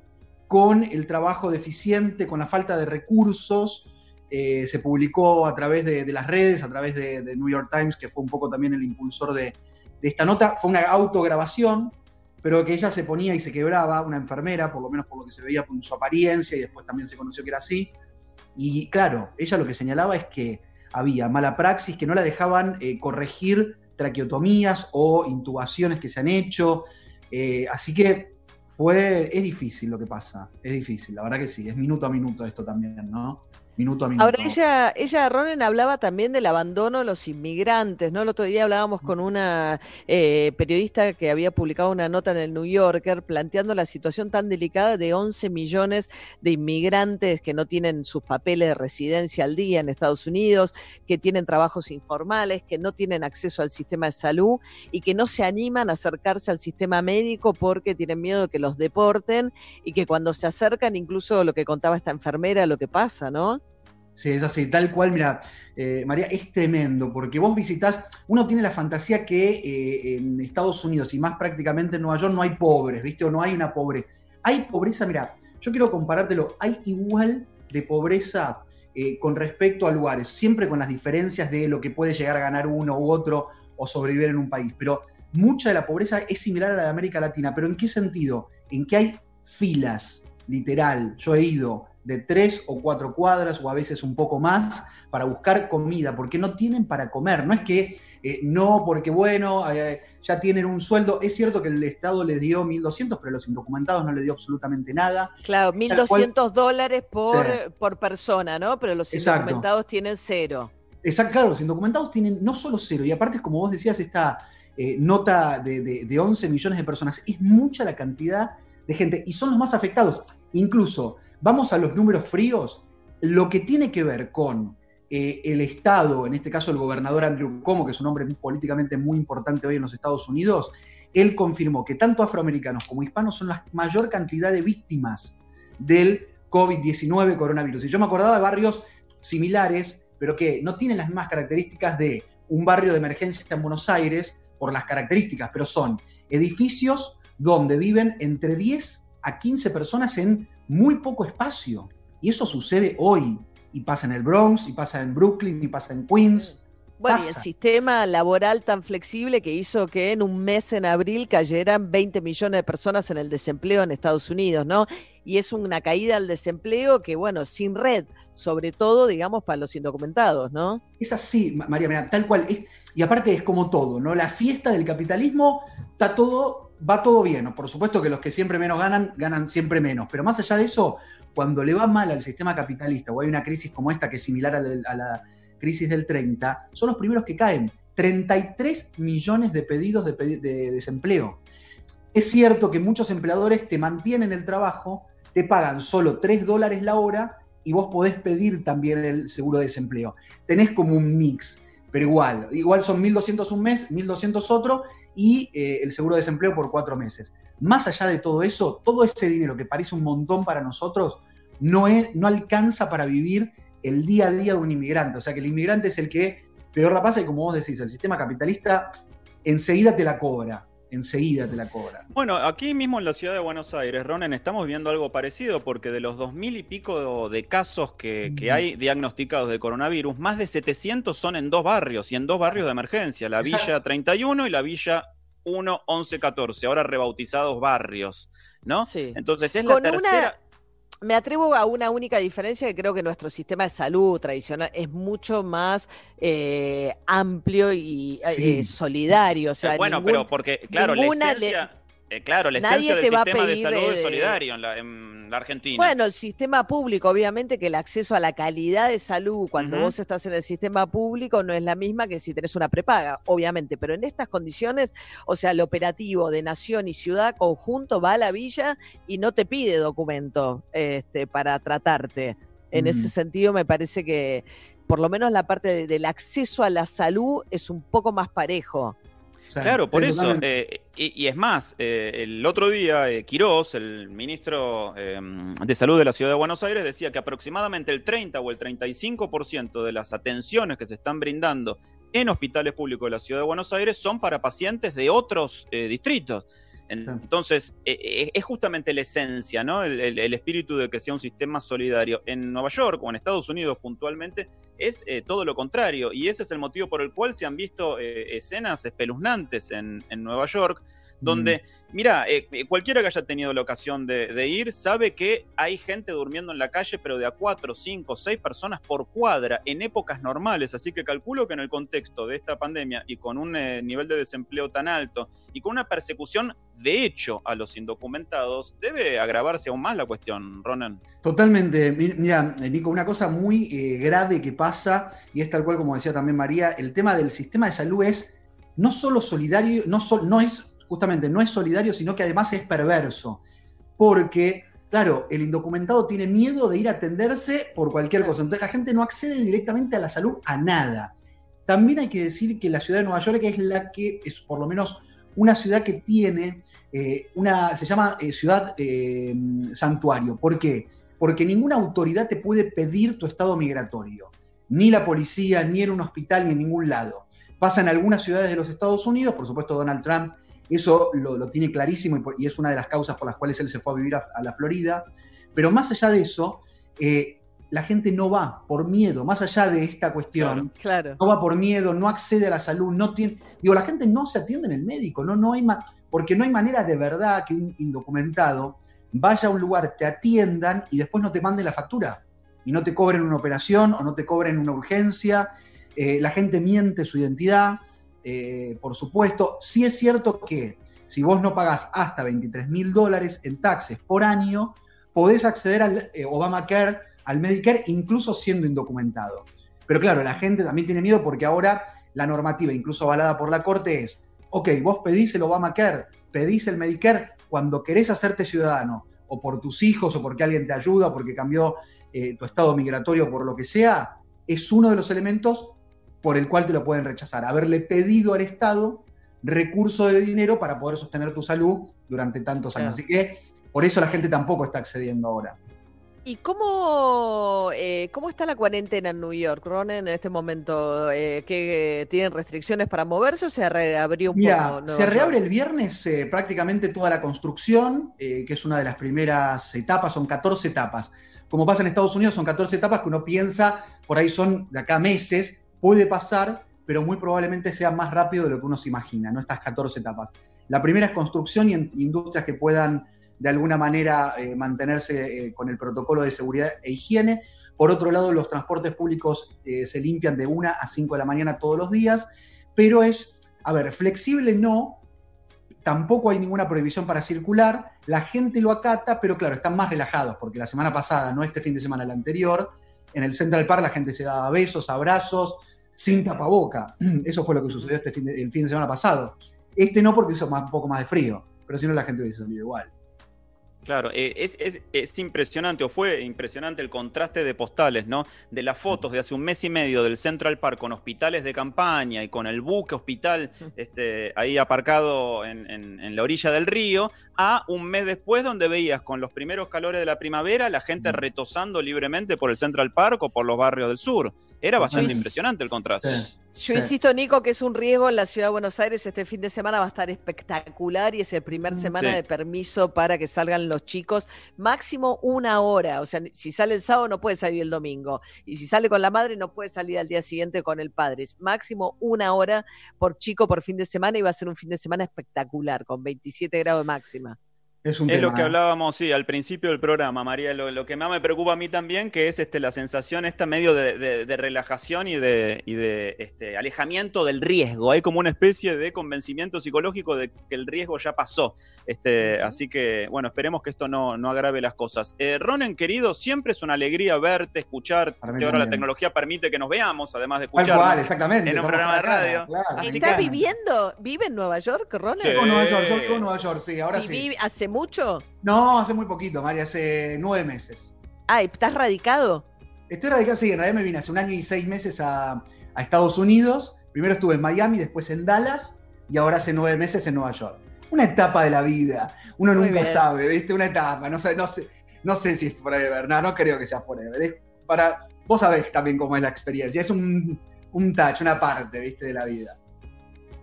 con el trabajo deficiente, con la falta de recursos. Eh, se publicó a través de, las redes, a través de, New York Times, que fue un poco también el impulsor de, esta nota. Fue una autograbación pero que ella se ponía y se quebraba, una enfermera, por lo menos por lo que se veía por su apariencia, y después también se conoció que era así. Y claro, ella lo que señalaba es que había mala praxis, que no la dejaban eh, corregir traqueotomías o intubaciones que se han hecho. Eh, así que fue, es difícil lo que pasa, es difícil, la verdad que sí, es minuto a minuto esto también, ¿no? Minuto a minuto. Ahora, ella, ella, Ronen, hablaba también del abandono de los inmigrantes, ¿no? El otro día hablábamos con una eh, periodista que había publicado una nota en el New Yorker planteando la situación tan delicada de 11 millones de inmigrantes que no tienen sus papeles de residencia al día en Estados Unidos, que tienen trabajos informales, que no tienen acceso al sistema de salud y que no se animan a acercarse al sistema médico porque tienen miedo de que los deporten y que cuando se acercan, incluso lo que contaba esta enfermera, lo que pasa, ¿no? Sí, es así, tal cual, mira, eh, María, es tremendo, porque vos visitas, uno tiene la fantasía que eh, en Estados Unidos y más prácticamente en Nueva York no hay pobres, ¿viste? O no hay una pobre. Hay pobreza, mira, yo quiero comparártelo, hay igual de pobreza eh, con respecto a lugares, siempre con las diferencias de lo que puede llegar a ganar uno u otro o sobrevivir en un país, pero mucha de la pobreza es similar a la de América Latina, pero ¿en qué sentido? En que hay filas, literal, yo he ido de tres o cuatro cuadras o a veces un poco más para buscar comida, porque no tienen para comer. No es que eh, no, porque bueno, eh, ya tienen un sueldo. Es cierto que el Estado les dio 1.200, pero los indocumentados no les dio absolutamente nada. Claro, 1.200 dólares por, sí. por persona, ¿no? Pero los Exacto. indocumentados tienen cero. Exacto, claro, los indocumentados tienen no solo cero, y aparte, como vos decías, esta, eh, nota de, de, de 11 millones de personas. Es mucha la cantidad de gente y son los más afectados. Incluso, vamos a los números fríos, lo que tiene que ver con eh, el Estado, en este caso el gobernador Andrew Cuomo, que es un hombre políticamente muy importante hoy en los Estados Unidos, él confirmó que tanto afroamericanos como hispanos son la mayor cantidad de víctimas del COVID-19 coronavirus. Y yo me acordaba de barrios similares, pero que no tienen las mismas características de un barrio de emergencia en Buenos Aires, por las características, pero son edificios donde viven entre 10 a 15 personas en muy poco espacio. Y eso sucede hoy. Y pasa en el Bronx, y pasa en Brooklyn, y pasa en Queens. Bueno, y el sistema laboral tan flexible que hizo que en un mes en abril cayeran 20 millones de personas en el desempleo en Estados Unidos, ¿no? Y es una caída al desempleo que, bueno, sin red, sobre todo, digamos, para los indocumentados, ¿no? Es así, María, mira, tal cual. Es, y aparte es como todo, ¿no? La fiesta del capitalismo está todo, va todo bien. Por supuesto que los que siempre menos ganan, ganan siempre menos. Pero más allá de eso, cuando le va mal al sistema capitalista o hay una crisis como esta que es similar a la, crisis del 30, son los primeros que caen. 33 millones de pedidos de, de, desempleo. Es cierto que muchos empleadores te mantienen el trabajo, te pagan solo 3 dólares la hora y vos podés pedir también el seguro de desempleo. Tenés como un mix, pero igual, igual son 1.200 un mes, 1.200 otro y eh, el seguro de desempleo por cuatro meses. Más allá de todo eso, todo ese dinero que parece un montón para nosotros, no, es, no alcanza para vivir el día a día de un inmigrante. O sea que el inmigrante es el que peor la pasa y como vos decís, el sistema capitalista enseguida te la cobra. Enseguida te la cobra. Bueno, aquí mismo en la ciudad de Buenos Aires, Ronen, estamos viendo algo parecido porque de los dos mil y pico de casos que, que, hay diagnosticados de coronavirus, más de 700 son en dos barrios y en dos barrios de emergencia, la Villa 31 y la Villa 1, 11, 14, ahora rebautizados barrios, ¿no? Sí. Entonces es la tercera... una- me atrevo a una única diferencia que creo que nuestro sistema de salud tradicional es mucho más eh, amplio y eh, Sí. solidario. O sea, Eh, bueno, ningún- pero porque, claro, la le- esencia, eh, claro, la Nadie esencia del sistema de salud eh, solidario en la, en la Argentina. Bueno, el sistema público, obviamente que el acceso a la calidad de salud cuando vos estás en el sistema público no es la misma que si tenés una prepaga, obviamente, pero en estas condiciones, o sea, el operativo de nación y ciudad conjunto va a la villa y no te pide documento este, para tratarte. En ese sentido, me parece que por lo menos la parte de- del acceso a la salud es un poco más parejo. Claro, por eso. eh, y, y es más, eh, el otro día, eh, Quirós, el ministro eh, de Salud de la Ciudad de Buenos Aires, decía que aproximadamente el 30 o el 35% de las atenciones que se están brindando en hospitales públicos de la Ciudad de Buenos Aires son para pacientes de otros eh, distritos. Entonces, eh, eh, es justamente la esencia, ¿no? El, espíritu de que sea un sistema solidario. En Nueva York o en Estados Unidos puntualmente es eh, todo lo contrario. Y ese es el motivo por el cual se han visto eh, escenas espeluznantes en Nueva York, donde, mira, eh, eh, cualquiera que haya tenido la ocasión de, de ir sabe que hay gente durmiendo en la calle, pero de a cuatro, cinco, seis personas por cuadra en épocas normales. Así que calculo que en el contexto de esta pandemia y con un eh, nivel de desempleo tan alto y con una persecución de hecho a los indocumentados, debe agravarse aún más la cuestión, Ronan. Totalmente. Mi- Mira, Nico, una cosa muy eh, grave que pasa, y es tal cual como decía también María, el tema del sistema de salud es no solo solidario, no, no es, justamente, no es solidario, sino que además es perverso. Porque, claro, el indocumentado tiene miedo de ir a atenderse por cualquier cosa. Entonces la gente no accede directamente a la salud a nada. También hay que decir que la ciudad de Nueva York es la que es por lo menos una ciudad que tiene eh, una, se llama eh, ciudad eh, santuario. ¿Por qué? Porque ninguna autoridad te puede pedir tu estado migratorio. Ni la policía, ni en un hospital, ni en ningún lado. Pasa en algunas ciudades de los Estados Unidos, por supuesto Donald Trump eso lo, lo tiene clarísimo y, por- y es una de las causas por las cuales él se fue a vivir a, a la Florida. Pero más allá de eso, eh, la gente no va por miedo, más allá de esta cuestión. Claro. No va por miedo, no accede a la salud, no tiene. Digo, la gente no se atiende en el médico, no, no hay ma- porque no hay manera de verdad que un indocumentado vaya a un lugar, te atiendan y después no te manden la factura. Y no te cobren una operación o no te cobren una urgencia. Eh, la gente miente su identidad, eh, por supuesto. Sí es cierto que si vos no pagás hasta 23 mil dólares en taxes por año, podés acceder al eh, Obamacare, al Medicare, incluso siendo indocumentado. Pero claro, la gente también tiene miedo porque ahora la normativa, incluso avalada por la Corte, es ok, vos pedís el Obamacare, pedís el Medicare cuando querés hacerte ciudadano, o por tus hijos, o porque alguien te ayuda, o porque cambió eh, tu estado migratorio, por lo que sea, es uno de los elementos por el cual te lo pueden rechazar. Haberle pedido al Estado recurso de dinero para poder sostener tu salud durante tantos años. Así que por eso la gente tampoco está accediendo ahora. ¿Y cómo, eh, cómo está la cuarentena en New York, Ronen, en este momento? Eh, ¿Que tienen restricciones para moverse o se reabrió un Mira, poco? se reabre el viernes eh, prácticamente toda la construcción, eh, que es una de las primeras etapas, son 14 etapas. Como pasa en Estados Unidos, son 14 etapas que uno piensa, por ahí son de acá meses, puede pasar, pero muy probablemente sea más rápido de lo que uno se imagina, ¿no? Estas 14 etapas. La primera es construcción y industrias que puedan de alguna manera eh, mantenerse eh, con el protocolo de seguridad e higiene. Por otro lado, los transportes públicos eh, se limpian de 1 a 5 de la mañana todos los días, pero es, a ver, flexible no, tampoco hay ninguna prohibición para circular, la gente lo acata, pero claro, están más relajados, porque la semana pasada, no este fin de semana, el anterior, en el Central Park la gente se daba besos, abrazos, sin tapaboca. Eso fue lo que sucedió este fin de, el fin de semana pasado. Este no porque hizo más- un poco más de frío, pero si no la gente hubiese salido igual. Claro, eh, es, es- es impresionante, o fue impresionante el contraste de postales, ¿no? De las fotos de hace un mes y medio del Central Park con hospitales de campaña y con el buque hospital este, ahí aparcado en, en- en la orilla del río, a un mes después donde veías con los primeros calores de la primavera la gente retosando libremente por el Central Park o por los barrios del sur. Era bastante impresionante el contraste. Yo insisto, Nico, que es un riesgo en la ciudad de Buenos Aires. Este fin de semana va a estar espectacular y es el primer semana Sí. de permiso para que salgan los chicos. Máximo una hora. O sea, si sale el sábado no puede salir el domingo. Y si sale con la madre no puede salir al día siguiente con el padre. Es máximo una hora por chico por fin de semana y va a ser un fin de semana espectacular con 27 grados de máxima. Es un Es tema. lo que hablábamos, sí, al principio del programa, María. Lo, lo que más me preocupa a mí también, que es este, la sensación esta medio de, de- de relajación y de, y de este, alejamiento del riesgo. Hay como una especie de convencimiento psicológico de que el riesgo ya pasó. Este, así que, bueno, esperemos que esto no, no agrave las cosas. Eh, Ronen, querido, siempre es una alegría verte, escucharte. mí Ahora la tecnología permite que nos veamos, además de escuchar. exactamente, En un programa de radio. claro. ¿Está viviendo? ¿Vive en Nueva York, Ronen? Sí. Nueva York, yo Nueva York, sí, ahora sí. ¿Viví hace mucho? No, hace muy poquito, María, hace nueve meses. Ah, ¿estás radicado? Estoy radicado, sí, en realidad me vine hace un año y seis meses a, a Estados Unidos. Primero estuve en Miami, después en Dallas y ahora hace nueve meses en Nueva York. Una etapa de la vida. Uno Muy nunca bien. sabe, ¿viste? Una etapa. No sé, no sé, no sé si es forever. No, no creo que sea forever. Es para, vos sabés también cómo es la experiencia. Es un, un touch, una parte, ¿viste? De la vida.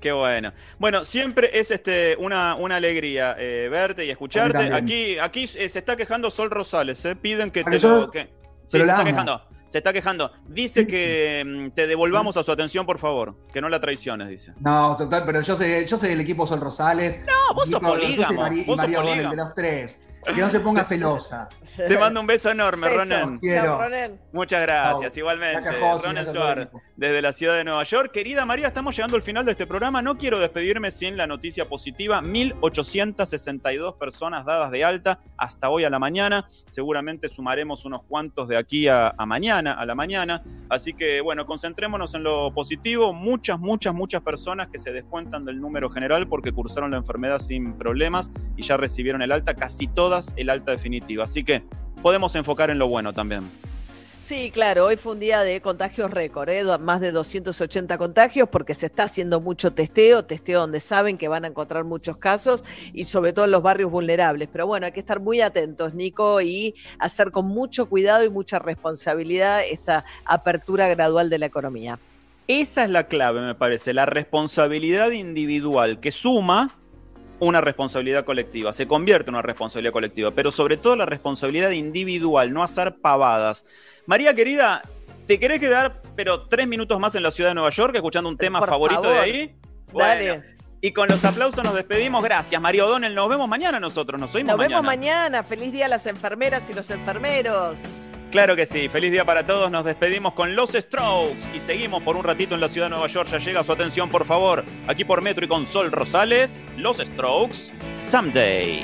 Qué bueno. Bueno, siempre es este una, una alegría eh, verte y escucharte. Aquí, aquí eh, se está quejando Sol Rosales, ¿eh? Piden que te yo- lo. Que, sí, pero se está amo. quejando. Se está quejando. Dice que mm, te devolvamos a su atención, por favor. Que no la traiciones, dice. No, total, pero yo soy, yo soy del equipo Sol Rosales. No, vos sos polígamo, vos sos polígamo. de los tres. Que no se ponga celosa. Te mando un beso enorme, Beso. Ronen. Muchas gracias, igualmente. Gracias, José, Suar, equipo. desde la ciudad de Nueva York. Querida María, estamos llegando al final de este programa. No quiero despedirme sin la noticia positiva. 1.862 personas dadas de alta hasta hoy a la mañana. Seguramente sumaremos unos cuantos de aquí a, a mañana, a la mañana. Así que, bueno, concentrémonos en lo positivo. Muchas, muchas, muchas personas que se descuentan del número general porque cursaron la enfermedad sin problemas y ya recibieron el alta, casi todas el alta definitiva. Así que podemos enfocar en lo bueno también. Sí, claro, hoy fue un día de contagios récord, ¿eh? Más de 280 contagios porque se está haciendo mucho testeo, testeo donde saben que van a encontrar muchos casos y sobre todo en los barrios vulnerables. Pero bueno, hay que estar muy atentos, Nico, y hacer con mucho cuidado y mucha responsabilidad esta apertura gradual de la economía. Esa es la clave, me parece, la responsabilidad individual que suma una responsabilidad colectiva, se convierte en una responsabilidad colectiva, pero sobre todo la responsabilidad individual, no hacer pavadas. María querida, ¿te querés quedar, pero tres minutos más en la ciudad de Nueva York, escuchando un tema Por favorito de ahí? Dale. Bueno, y con los aplausos nos despedimos. Gracias, María O'Donnell. Nos vemos mañana nosotros, nos oímos Nos vemos mañana. mañana. Feliz día a las enfermeras y los enfermeros. Claro que sí, feliz día para todos. Nos despedimos con los Strokes y seguimos por un ratito en la ciudad de Nueva York. Ya llega su atención, por favor. Aquí por Metro y con Sol Rosales, los Strokes, Someday.